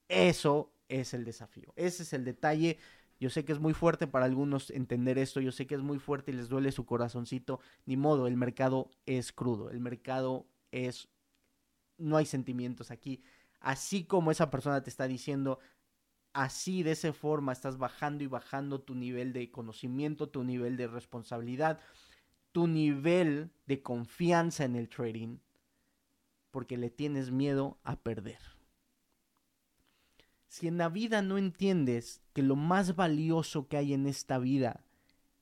Eso es el desafío. Ese es el detalle yo sé que es muy fuerte para algunos entender esto, yo sé que es muy fuerte y les duele su corazoncito. Ni modo, el mercado es crudo, el mercado es... No hay sentimientos aquí. Así como esa persona te está diciendo, así de esa forma estás bajando y bajando tu nivel de conocimiento, tu nivel de responsabilidad, tu nivel de confianza en el trading, porque le tienes miedo a perder. Si en la vida no entiendes que lo más valioso que hay en esta vida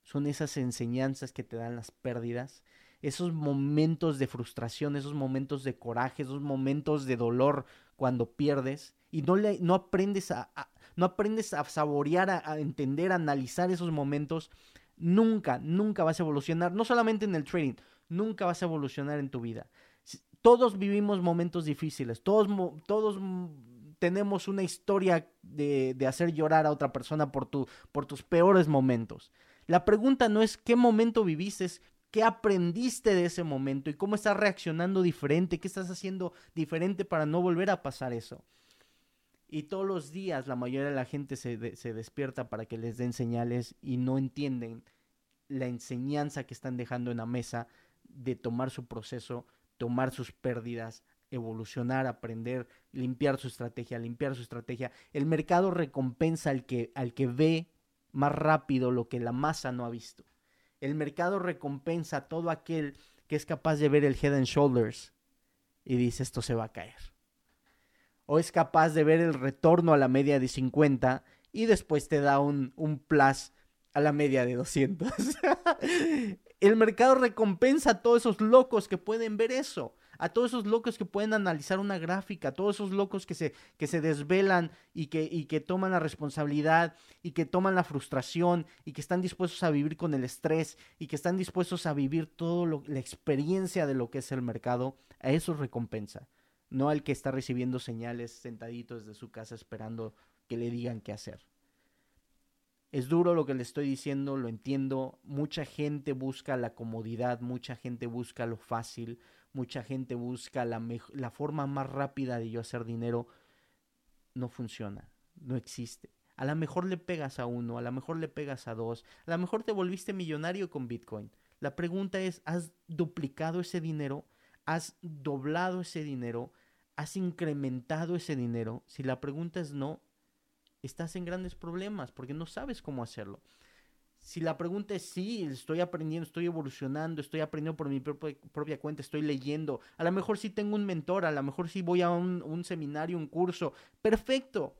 son esas enseñanzas que te dan las pérdidas, esos momentos de frustración, esos momentos de coraje, esos momentos de dolor cuando pierdes y no, le, no aprendes a, no aprendes a saborear, a, entender, a analizar esos momentos, nunca, nunca vas a evolucionar, no solamente en el trading, nunca vas a evolucionar en tu vida. Todos vivimos momentos difíciles, todos, todos tenemos una historia de, hacer llorar a otra persona por, tu, por tus peores momentos. La pregunta no es qué momento viviste, qué aprendiste de ese momento y cómo estás reaccionando diferente, qué estás haciendo diferente para no volver a pasar eso. Y todos los días la mayoría de la gente se despierta para que les den señales y no entienden la enseñanza que están dejando en la mesa de tomar su proceso, tomar sus pérdidas, evolucionar, aprender, limpiar su estrategia, limpiar su estrategia. El mercado recompensa al que, al que ve más rápido lo que la masa no ha visto. El mercado recompensa a todo aquel que es capaz de ver el head and shoulders y dice esto se va a caer. O es capaz de ver el retorno a la media de 50 y después te da un, un plus a la media de 200. el mercado recompensa a todos esos locos que pueden ver eso a todos esos locos que pueden analizar una gráfica, a todos esos locos que se, que se desvelan y que, y que toman la responsabilidad y que toman la frustración y que están dispuestos a vivir con el estrés y que están dispuestos a vivir toda la experiencia de lo que es el mercado, a eso recompensa, no al que está recibiendo señales sentadito desde su casa esperando que le digan qué hacer. Es duro lo que le estoy diciendo, lo entiendo. Mucha gente busca la comodidad, mucha gente busca lo fácil, mucha gente busca la, la forma más rápida de yo hacer dinero. No funciona, no existe. A lo mejor le pegas a uno, a lo mejor le pegas a dos, a lo mejor te volviste millonario con Bitcoin. La pregunta es, ¿has duplicado ese dinero? ¿Has doblado ese dinero? ¿Has incrementado ese dinero? Si la pregunta es no, estás en grandes problemas porque no sabes cómo hacerlo. Si la pregunta es sí, estoy aprendiendo, estoy evolucionando, estoy aprendiendo por mi propia, cuenta, estoy leyendo, a lo mejor sí tengo un mentor, a lo mejor sí voy a un, seminario, un curso, perfecto.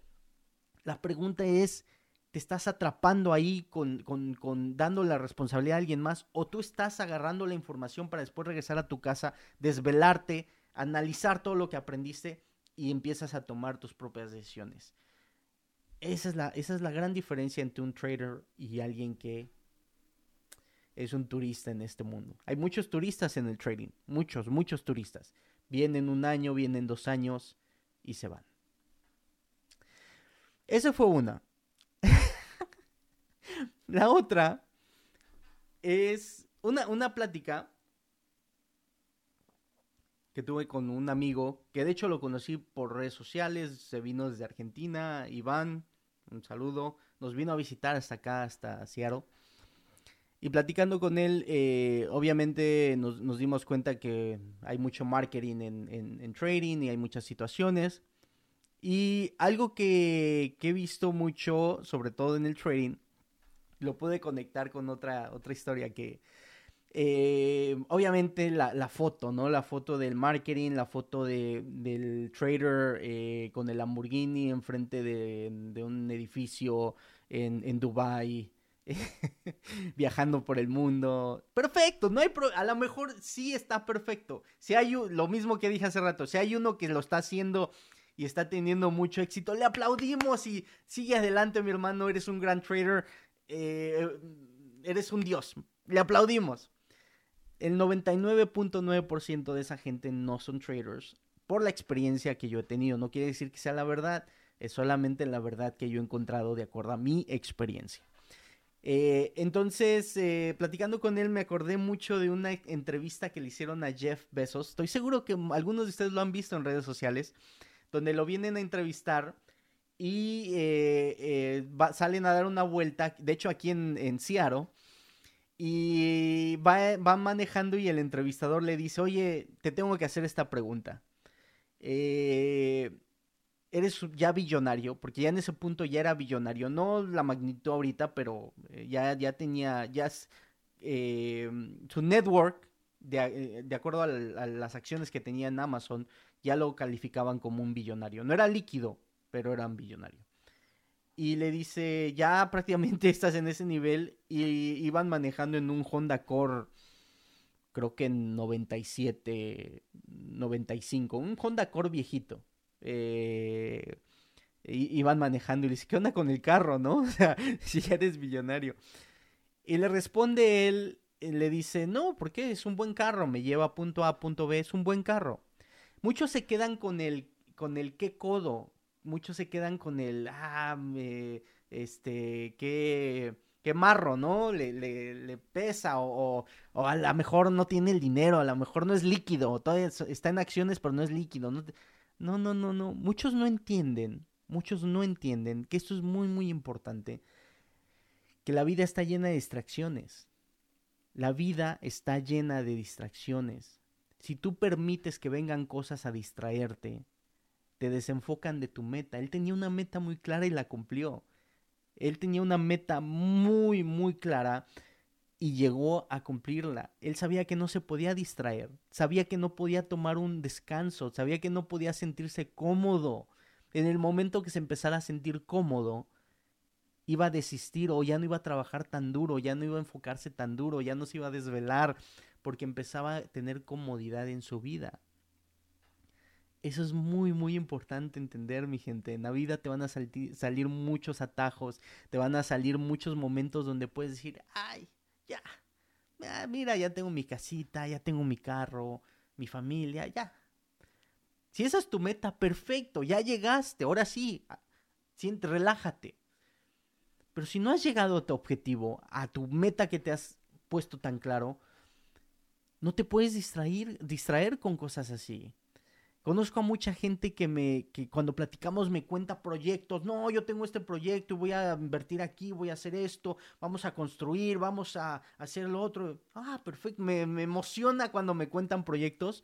La pregunta es, ¿te estás atrapando ahí con, con, con, dando la responsabilidad a alguien más o tú estás agarrando la información para después regresar a tu casa, desvelarte, analizar todo lo que aprendiste y empiezas a tomar tus propias decisiones? Esa es, la, esa es la gran diferencia entre un trader y alguien que es un turista en este mundo. Hay muchos turistas en el trading, muchos, muchos turistas. Vienen un año, vienen dos años y se van. Esa fue una. la otra es una, una plática que tuve con un amigo, que de hecho lo conocí por redes sociales, se vino desde Argentina, Iván, un saludo, nos vino a visitar hasta acá, hasta Seattle. Y platicando con él, eh, obviamente nos, dimos cuenta que hay mucho marketing en, trading y hay muchas situaciones. Y algo que, que, he visto mucho, sobre todo en el trading, lo pude conectar con otra, otra historia que, eh, obviamente la, foto, ¿no? La foto del marketing, la foto de, del trader eh, con el Lamborghini enfrente de, de un edificio en, Dubai viajando por el mundo. Perfecto, no hay a lo mejor sí está perfecto. Si hay lo mismo que dije hace rato, si hay uno que lo está haciendo y está teniendo mucho éxito, le aplaudimos y sigue adelante, mi hermano, eres un gran trader, eh, eres un dios, le aplaudimos el 99.9% de esa gente no son traders por la experiencia que yo he tenido. No quiere decir que sea la verdad, es solamente la verdad que yo he encontrado de acuerdo a mi experiencia. Eh, entonces, eh, platicando con él, me acordé mucho de una entrevista que le hicieron a Jeff Bezos. Estoy seguro que algunos de ustedes lo han visto en redes sociales, donde lo vienen a entrevistar y eh, salen a dar una vuelta. De hecho, aquí en, en Seattle y va, manejando y el entrevistador le dice, oye, te tengo que hacer esta pregunta. Eh, eres ya billonario, porque ya en ese punto ya era billonario, no la magnitud ahorita, pero eh, ya, ya tenía, ya eh, su network, de, de acuerdo a, a, las acciones que tenía en Amazon, ya lo calificaban como un billonario. No era líquido, pero era un billonario y le dice, ya prácticamente estás en ese nivel y iban manejando en un Honda Core, creo que en 97, 95, un Honda Core viejito. Eh, iban manejando y le dice, ¿qué onda con el carro, no? O sea, si ya eres millonario. Y le responde él, le dice, no, ¿por qué? Es un buen carro, me lleva a punto A, punto B, es un buen carro. Muchos se quedan con el, con el qué codo, muchos se quedan con el, ah, este, qué, qué marro, ¿no? Le, le, pesa o, o, a lo mejor no tiene el dinero, a lo mejor no es líquido, todavía está en acciones pero no es líquido. No, no, no, no. Muchos no entienden muchos no entienden que esto es muy, muy importante, que la vida está llena de distracciones. La vida está llena de distracciones. Si tú permites que vengan cosas a distraerte, te desenfocan de tu meta. Él tenía una meta muy clara y la cumplió. Él tenía una meta muy, muy clara y llegó a cumplirla. Él sabía que no se podía distraer, sabía que no podía tomar un descanso, sabía que no podía sentirse cómodo. En el momento que se empezara a sentir cómodo, iba a desistir o ya no iba a trabajar tan duro, ya no iba a enfocarse tan duro, ya no se iba a desvelar, porque empezaba a tener comodidad en su vida. Eso es muy, muy importante entender, mi gente. En la vida te van a salir muchos atajos, te van a salir muchos momentos donde puedes decir, ay, ya, mira, ya tengo mi casita, ya tengo mi carro, mi familia, ya. Si esa es tu meta, perfecto, ya llegaste, ahora sí, siente, relájate. Pero si no has llegado a tu objetivo, a tu meta que te has puesto tan claro, no te puedes distraer, distraer con cosas así. Conozco a mucha gente que me que cuando platicamos me cuenta proyectos, no, yo tengo este proyecto, voy a invertir aquí, voy a hacer esto, vamos a construir, vamos a hacer lo otro. Ah, perfecto, me, emociona cuando me cuentan proyectos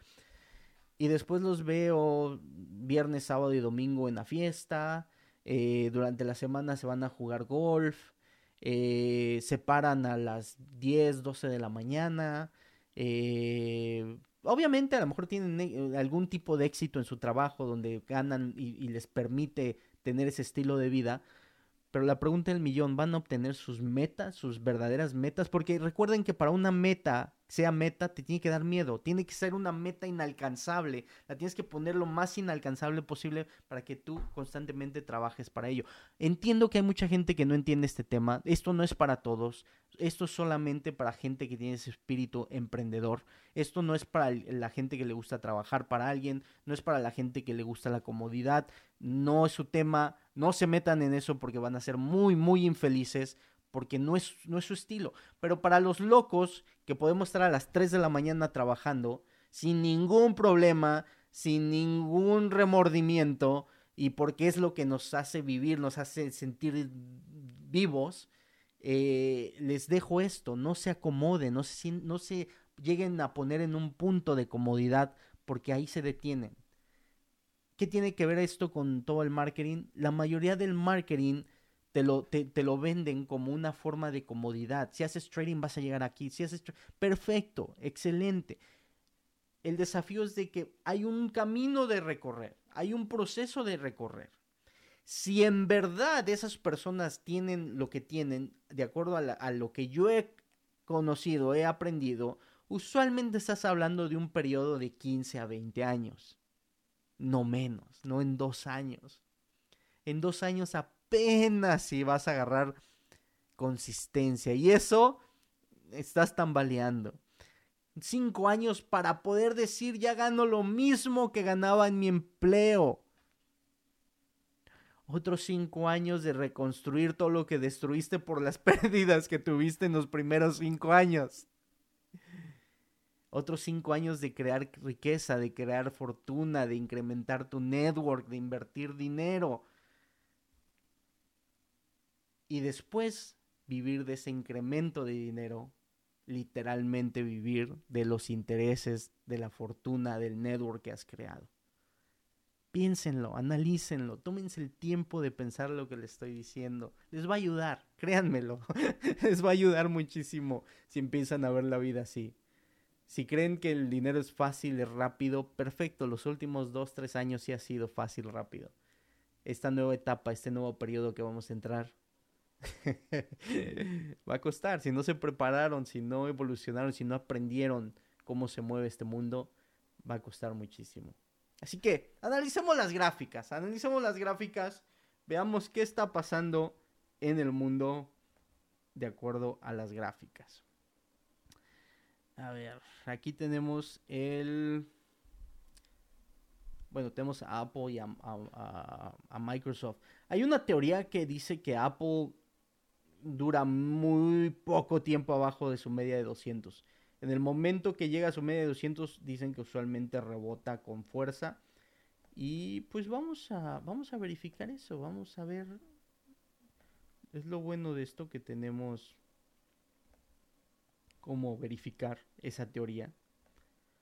y después los veo viernes, sábado y domingo en la fiesta, eh, durante la semana se van a jugar golf, eh, se paran a las 10, 12 de la mañana, eh, obviamente a lo mejor tienen eh, algún tipo de éxito en su trabajo donde ganan y, les permite tener ese estilo de vida. Pero la pregunta del millón, ¿van a obtener sus metas, sus verdaderas metas? Porque recuerden que para una meta sea meta, te tiene que dar miedo. Tiene que ser una meta inalcanzable. La tienes que poner lo más inalcanzable posible para que tú constantemente trabajes para ello. Entiendo que hay mucha gente que no entiende este tema. Esto no es para todos. Esto es solamente para gente que tiene ese espíritu emprendedor. Esto no es para la gente que le gusta trabajar para alguien. No es para la gente que le gusta la comodidad. No es su tema. No se metan en eso porque van a ser muy, muy infelices porque no es, no es su estilo. Pero para los locos que podemos estar a las 3 de la mañana trabajando sin ningún problema, sin ningún remordimiento, y porque es lo que nos hace vivir, nos hace sentir vivos, eh, les dejo esto, no se acomoden, no se, no se lleguen a poner en un punto de comodidad, porque ahí se detienen. ¿Qué tiene que ver esto con todo el marketing? La mayoría del marketing te lo, te, lo venden como una forma de comodidad. Si haces trading vas a llegar aquí. Si haces perfecto, excelente. El desafío es de que hay un camino de recorrer, hay un proceso de recorrer. Si en verdad esas personas tienen lo que tienen, de acuerdo a, lo que yo he conocido, he aprendido, usualmente estás hablando de un periodo de 15 a 20 años. No menos, no en dos años. En dos años si vas a agarrar consistencia. Y eso estás tambaleando. Cinco años para poder decir ya gano lo mismo que ganaba en mi empleo. Otros cinco años de reconstruir todo lo que destruiste por las pérdidas que tuviste en los primeros cinco años. Otros cinco años de crear riqueza, de crear fortuna, de incrementar tu network, de invertir dinero y después vivir de ese incremento de dinero, literalmente vivir de los intereses, de la fortuna, del network que has creado. Piénsenlo, analícenlo, tómense el tiempo de pensar lo que les estoy diciendo. Les va a ayudar, créanmelo. les va a ayudar muchísimo si empiezan a ver la vida así. Si creen que el dinero es fácil, es rápido, perfecto. Los últimos dos, tres años sí ha sido fácil, rápido. Esta nueva etapa, este nuevo periodo que vamos a entrar, Va a costar. Si no se prepararon, si no evolucionaron, si no aprendieron cómo se mueve este mundo, va a costar muchísimo. Así que analicemos las gráficas, analicemos las gráficas, veamos qué está pasando en el mundo de acuerdo a las gráficas. A ver, aquí tenemos el... Bueno, tenemos a Apple y a, a Microsoft. Hay una teoría que dice que Apple dura muy poco tiempo abajo de su media de 200. En el momento que llega a su media de 200 dicen que usualmente rebota con fuerza Y pues vamos a, vamos a verificar eso, vamos a ver. Es lo bueno de esto que tenemos cómo verificar esa teoría.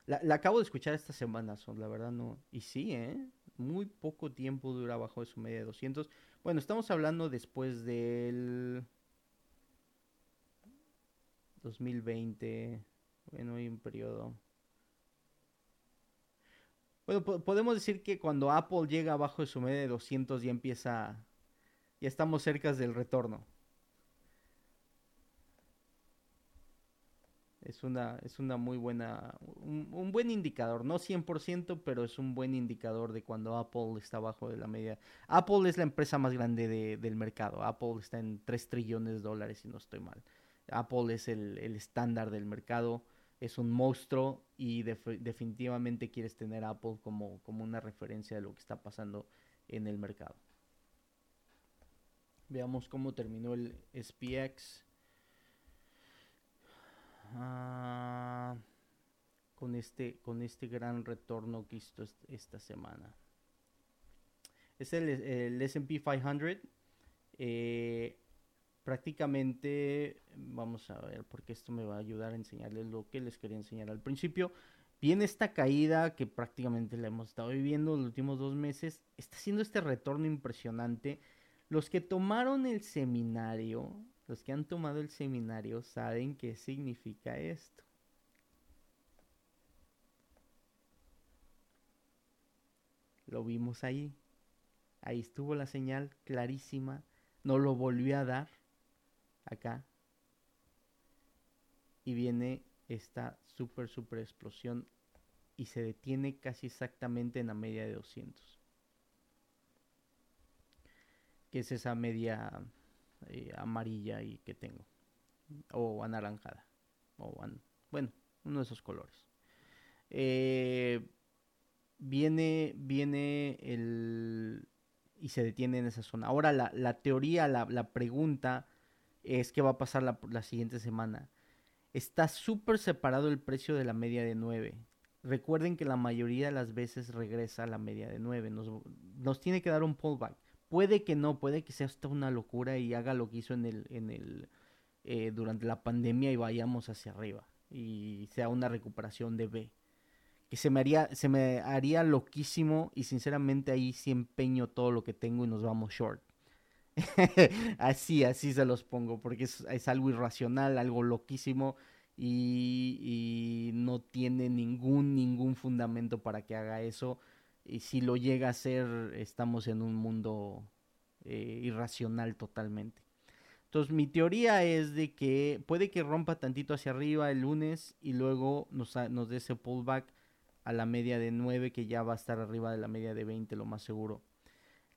La, acabo de escuchar esta semana, son, la verdad no. Y sí, ¿eh? Muy poco tiempo dura bajo de su media de 200. Bueno, estamos hablando después del 2020. Bueno, hay un periodo. Bueno, podemos decir que cuando Apple llega abajo de su media de 200 ya empieza, ya estamos cerca del retorno. Es una, es una muy buena, un, buen indicador, no 100%, pero es un buen indicador de cuando Apple está abajo de la media. Apple es la empresa más grande del mercado. Apple está en 3 trillones de dólares, si no estoy mal. Apple es el, estándar del mercado, es un monstruo y definitivamente quieres tener Apple como, como una referencia de lo que está pasando en el mercado. Veamos cómo terminó el SPX. Ah, con, este, con este gran retorno que hizo esta semana. Es el, el SP 500. Eh, prácticamente, vamos a ver, porque esto me va a ayudar a enseñarles lo que les quería enseñar al principio. Viene esta caída que prácticamente la hemos estado viviendo los últimos dos meses. Está haciendo este retorno impresionante. Los que tomaron el seminario los que han tomado el seminario saben qué significa esto. Lo vimos ahí. Ahí estuvo la señal clarísima. No lo volvió a dar. Acá. Y viene esta super, super explosión. Y se detiene casi exactamente en la media de 200. Que es esa media eh, amarilla y que tengo. O anaranjada. O bueno, uno de esos colores. Eh, viene, viene el... y se detiene en esa zona. Ahora la, teoría, la, pregunta es qué va a pasar la, siguiente semana. Está súper separado el precio de la media de 9. Recuerden que la mayoría de las veces regresa a la media de 9. Nos, nos tiene que dar un pullback. Puede que no, puede que sea hasta una locura y haga lo que hizo en el, en el, eh, durante la pandemia y vayamos hacia arriba y sea una recuperación de B. Que se me haría, se me haría loquísimo y sinceramente ahí sí empeño todo lo que tengo y nos vamos short. así, así se los pongo, porque es, algo irracional, algo loquísimo y, y, no tiene ningún, ningún fundamento para que haga eso y si lo llega a hacer, estamos en un mundo eh, irracional totalmente. Entonces mi teoría es de que puede que rompa tantito hacia arriba el lunes y luego nos, nos dé ese pullback a la media de 9 que ya va a estar arriba de la media de 20 lo más seguro.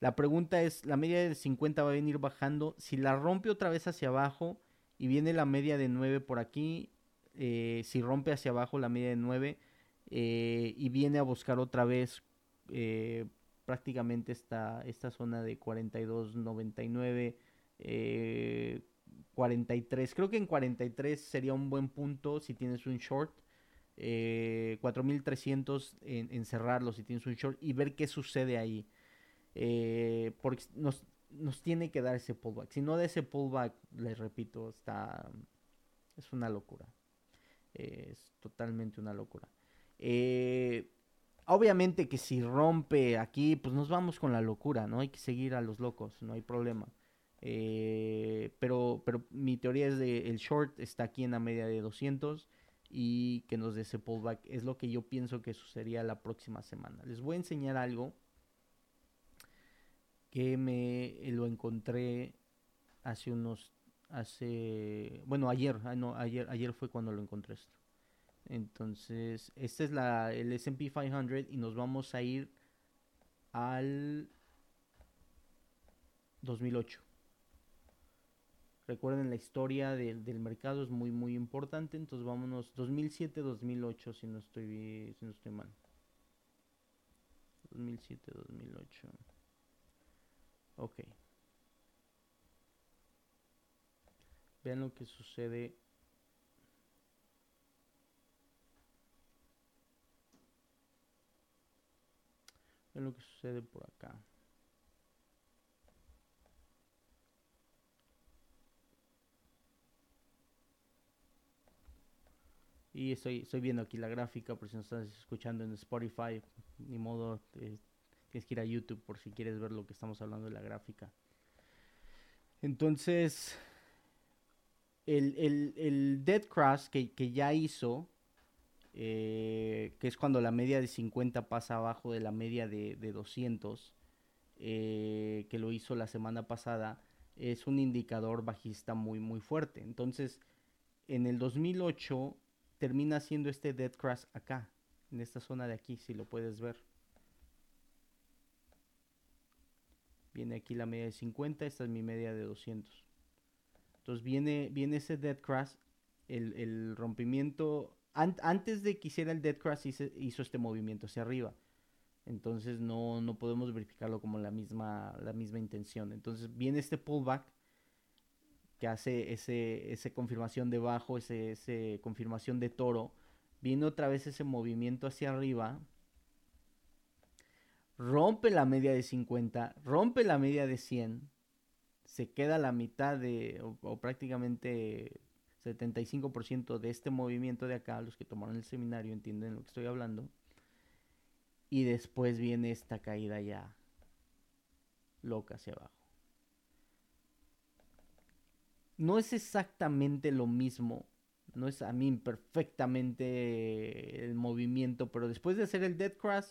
La pregunta es, la media de 50 va a venir bajando. Si la rompe otra vez hacia abajo y viene la media de 9 por aquí, eh, si rompe hacia abajo la media de 9 eh, y viene a buscar otra vez eh, prácticamente esta, esta zona de 42.99, eh, 43. Creo que en 43 sería un buen punto si tienes un short. Eh, 4300 en, en, cerrarlo si tienes un short y ver qué sucede ahí. Eh, porque nos, tiene que dar ese pullback. Si no da ese pullback, les repito, está. Es una locura. es totalmente una locura. Eh, Obviamente que si rompe aquí, pues nos vamos con la locura, ¿no? Hay que seguir a los locos, no hay problema. Eh, pero, pero mi teoría es de el short está aquí en la media de 200 y que nos dé ese pullback. Es lo que yo pienso que sucedería la próxima semana. Les voy a enseñar algo que me lo encontré hace unos hace bueno ayer ah, no ayer ayer fue cuando lo encontré esto entonces, este es la, el SP 500 y nos vamos a ir al 2008. Recuerden, la historia del mercado es muy, muy importante. Entonces, vámonos 2007-2008, si no estoy, si no estoy mal. 2007-2008. Ok. Vean lo que sucede es lo que sucede por acá. Y estoy, estoy viendo aquí la gráfica, por si no estás escuchando en Spotify, ni modo, eh, tienes que ir a YouTube por si quieres ver lo que estamos hablando de la gráfica. Entonces, el, el, el Dead Cross que, que ya hizo, eh, que es cuando la media de 50 pasa abajo de la media de, de 200, eh, que lo hizo la semana pasada, es un indicador bajista muy, muy fuerte. Entonces, en el 2008 termina siendo este dead crash acá, en esta zona de aquí, si lo puedes ver. Viene aquí la media de 50, esta es mi media de 200. Entonces viene, viene ese dead crash, el, el rompimiento, antes de que hiciera el dead crash hizo, este movimiento hacia arriba. Entonces no, no podemos verificarlo como la misma, la misma intención. Entonces viene este pullback que hace ese, ese confirmación debajo, ese, ese confirmación de toro, viene otra vez ese movimiento hacia arriba, rompe la media de 50, rompe la media de 100, se queda la mitad de, o, prácticamente 75% de este movimiento de acá, los que tomaron el seminario entienden lo que estoy hablando, y después viene esta caída ya loca hacia abajo no es exactamente lo mismo. No es a mí perfectamente el movimiento, pero después de hacer el dead crash,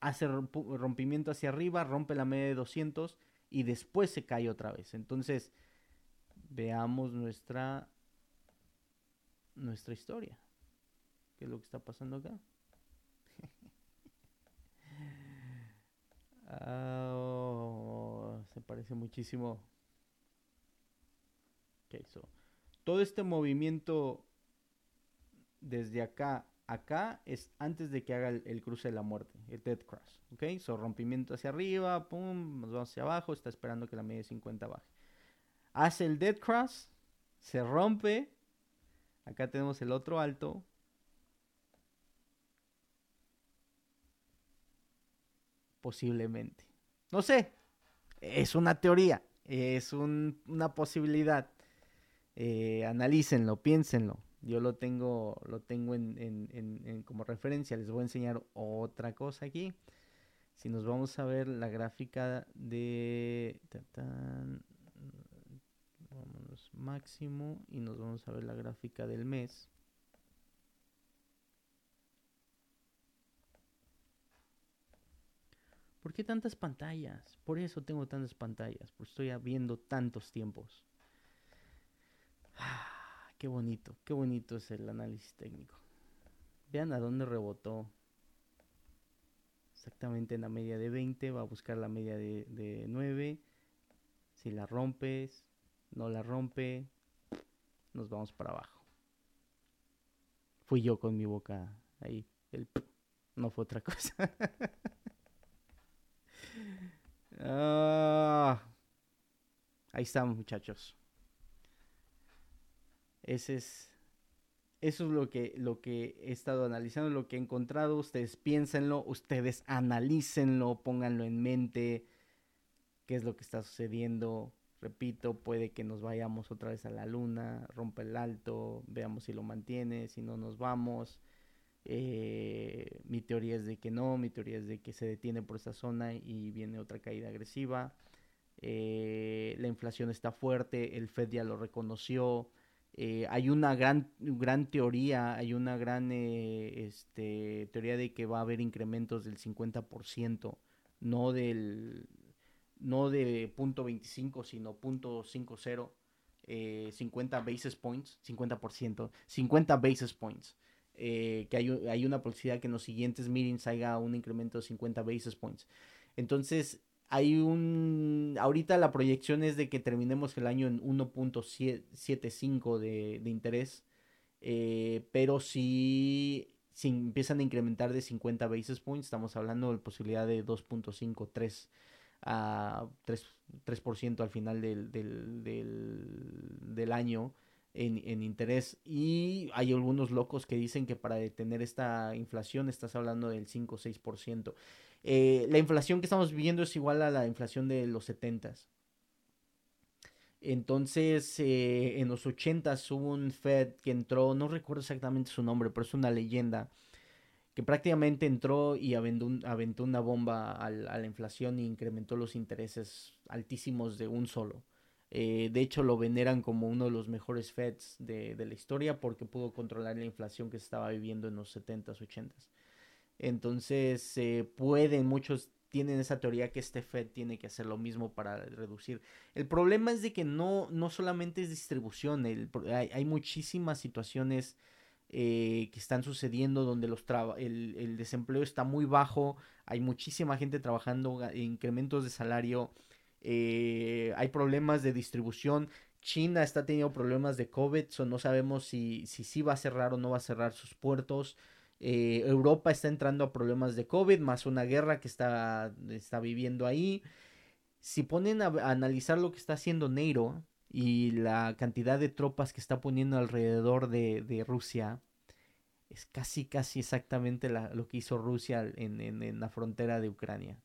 hace rompimiento hacia arriba, rompe la media de 200 y después se cae otra vez. Entonces, veamos nuestra nuestra historia. ¿Qué es lo que está pasando acá? Ah, se parece muchísimo todo este movimiento desde acá acá es antes de que haga el, cruce de la muerte, el dead cross, ¿ok? So, rompimiento hacia arriba, pum, nos vamos hacia abajo, está esperando que la media de 50 baje. Hace el dead cross, se rompe, acá tenemos el otro alto. Posiblemente. No sé, es una teoría, es una posibilidad eh, analícenlo, piénsenlo. Yo lo tengo, lo tengo en, como referencia. Les voy a enseñar otra cosa aquí. Si nos vamos a ver la gráfica de máximo y nos vamos a ver la gráfica del mes. ¿Por qué tantas pantallas? Por eso tengo tantas pantallas, porque estoy viendo tantos tiempos. Qué bonito, qué bonito es el análisis técnico. Vean a dónde rebotó. Exactamente en la media de 20, va a buscar la media de, de 9. Si la rompes, no la rompe, nos vamos para abajo. Fui yo con mi boca ahí. El no fue otra cosa. Ah, ahí estamos, muchachos. Ese es, eso es lo que, lo que he estado analizando, lo que he encontrado. Ustedes piénsenlo, ustedes analícenlo, pónganlo en mente. ¿Qué es lo que está sucediendo? Repito, puede que nos vayamos otra vez a la luna, rompa el alto, veamos si lo mantiene, si no nos vamos. Eh, mi teoría es de que no, mi teoría es de que se detiene por esa zona y viene otra caída agresiva. Eh, la inflación está fuerte, el Fed ya lo reconoció, eh, hay una gran, gran teoría, hay una gran eh, este, teoría de que va a haber incrementos del 50%, no del no de punto .25, sino punto .50, eh, 50 basis points, 50%, 50 basis points. Eh, que hay, hay una posibilidad que en los siguientes meetings haya un incremento de 50 basis points. Entonces, hay un... Ahorita la proyección es de que terminemos el año en 1.75 de, de interés, eh, pero si, si empiezan a incrementar de 50 basis points, estamos hablando de posibilidad de 2.5, 3 a 3%, al final del, del, del, año. en, interés. Y hay algunos locos que dicen que para detener esta inflación estás hablando del 5 o 6%. Eh, la inflación que estamos viviendo es igual a la inflación de los 70s. Entonces, eh, en los 80s hubo un Fed que entró, no recuerdo exactamente su nombre, pero es una leyenda, que prácticamente entró y aventó, una bomba a la inflación e incrementó los intereses altísimos de un solo. Eh, de hecho, lo veneran como uno de los mejores Feds de, la historia porque pudo controlar la inflación que se estaba viviendo en los 70s, 80s. Entonces, pueden, muchos tienen esa teoría que este Fed tiene que hacer lo mismo para reducir. El problema es de que no, no solamente es distribución, hay, muchísimas situaciones eh, que están sucediendo donde los el, el, desempleo está muy bajo, hay muchísima gente trabajando, incrementos de salario, eh, hay problemas de distribución. China está teniendo problemas de COVID, no sabemos si, si sí va a cerrar o no va a cerrar sus puertos. Eh, Europa está entrando a problemas de COVID, más una guerra que está, está viviendo ahí. Si ponen a, analizar lo que está haciendo Neiro y la cantidad de tropas que está poniendo alrededor de, Rusia, es casi, casi exactamente lo que hizo Rusia en, en la frontera de Ucrania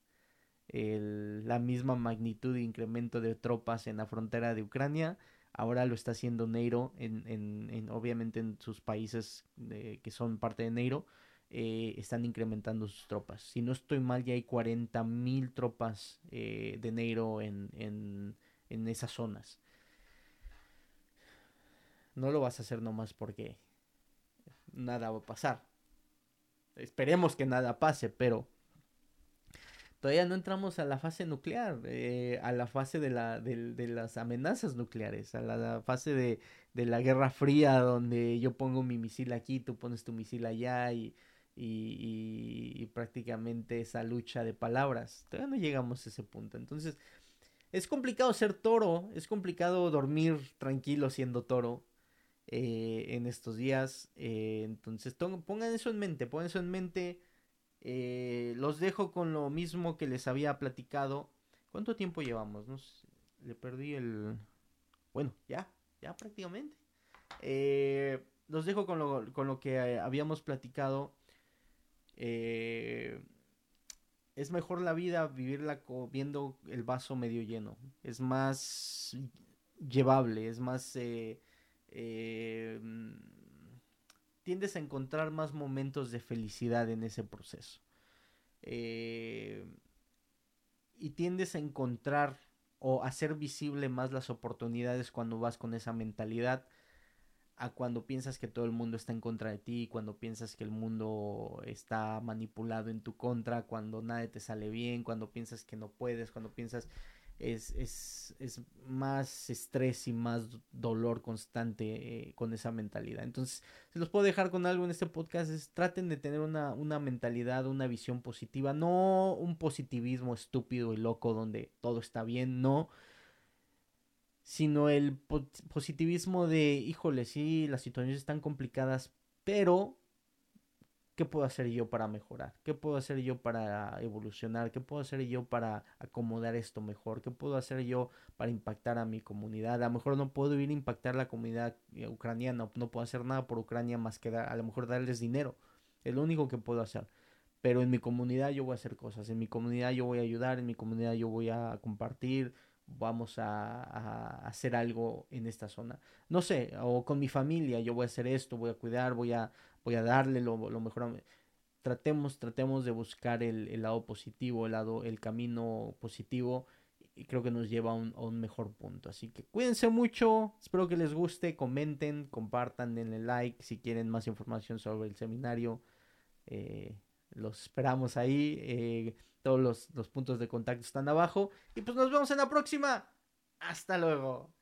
la misma magnitud de incremento de tropas en la frontera de Ucrania. Ahora lo está haciendo Neiro, en, en, obviamente en sus países que son parte de Neiro, eh, están incrementando sus tropas. Si no estoy mal, ya hay 40 mil tropas eh, de Neiro en, en, en esas zonas. No lo vas a hacer nomás porque nada va a pasar. Esperemos que nada pase, pero todavía no entramos a la fase nuclear, eh, a la fase de, la, de, las amenazas nucleares, a la, fase de, la guerra fría donde yo pongo mi misil aquí, tú pones tu misil allá y, y, prácticamente esa lucha de palabras. Todavía no llegamos a ese punto. Entonces, es complicado ser toro, es complicado dormir tranquilo siendo toro. Eh, en estos días, eh, entonces pongan eso en mente, pongan eso en mente, eh, los dejo con lo mismo que les había platicado. ¿Cuánto tiempo llevamos? No le perdí el... Bueno, ya, ya prácticamente. Eh, los dejo con lo, con lo que eh, habíamos platicado. es mejor la vida vivirla viendo el vaso medio lleno. Es más llevable, es más tiendes a encontrar más momentos de felicidad en ese proceso. Eh, y tiendes a encontrar o hacer visible más las oportunidades cuando vas con esa mentalidad a cuando piensas que todo el mundo está en contra de ti, cuando piensas que el mundo está manipulado en tu contra, cuando nada te sale bien, cuando piensas que no puedes, cuando piensas es, es, es más estrés y más dolor constante eh, con esa mentalidad. Entonces, si los puedo dejar con algo en este podcast, es traten de tener una, una mentalidad, una visión positiva, no un positivismo estúpido y loco donde todo está bien, no sino el positivismo de, híjole, sí, las situaciones están complicadas, pero ¿Qué puedo hacer yo para mejorar? ¿Qué puedo hacer yo para evolucionar? ¿Qué puedo hacer yo para acomodar esto mejor? ¿Qué puedo hacer yo para impactar a mi comunidad? A lo mejor no puedo ir a impactar la comunidad eh, ucraniana, no puedo hacer nada por Ucrania más que dar, a lo mejor darles dinero. Es lo único que puedo hacer. Pero en mi comunidad yo voy a hacer cosas, en mi comunidad yo voy a ayudar, en mi comunidad yo voy a compartir, vamos a, a, hacer algo en esta zona. No sé, o con mi familia, yo voy a hacer esto, voy a cuidar, voy a, voy a darle lo, mejor. Tratemos, tratemos de buscar el, lado positivo, el lado, el camino positivo y creo que nos lleva a un, a un, mejor punto. Así que cuídense mucho, espero que les guste, comenten, compartan, denle like si quieren más información sobre el seminario. Eh, los esperamos ahí. Eh, todos los, los puntos de contacto están abajo. Y pues nos vemos en la próxima. Hasta luego.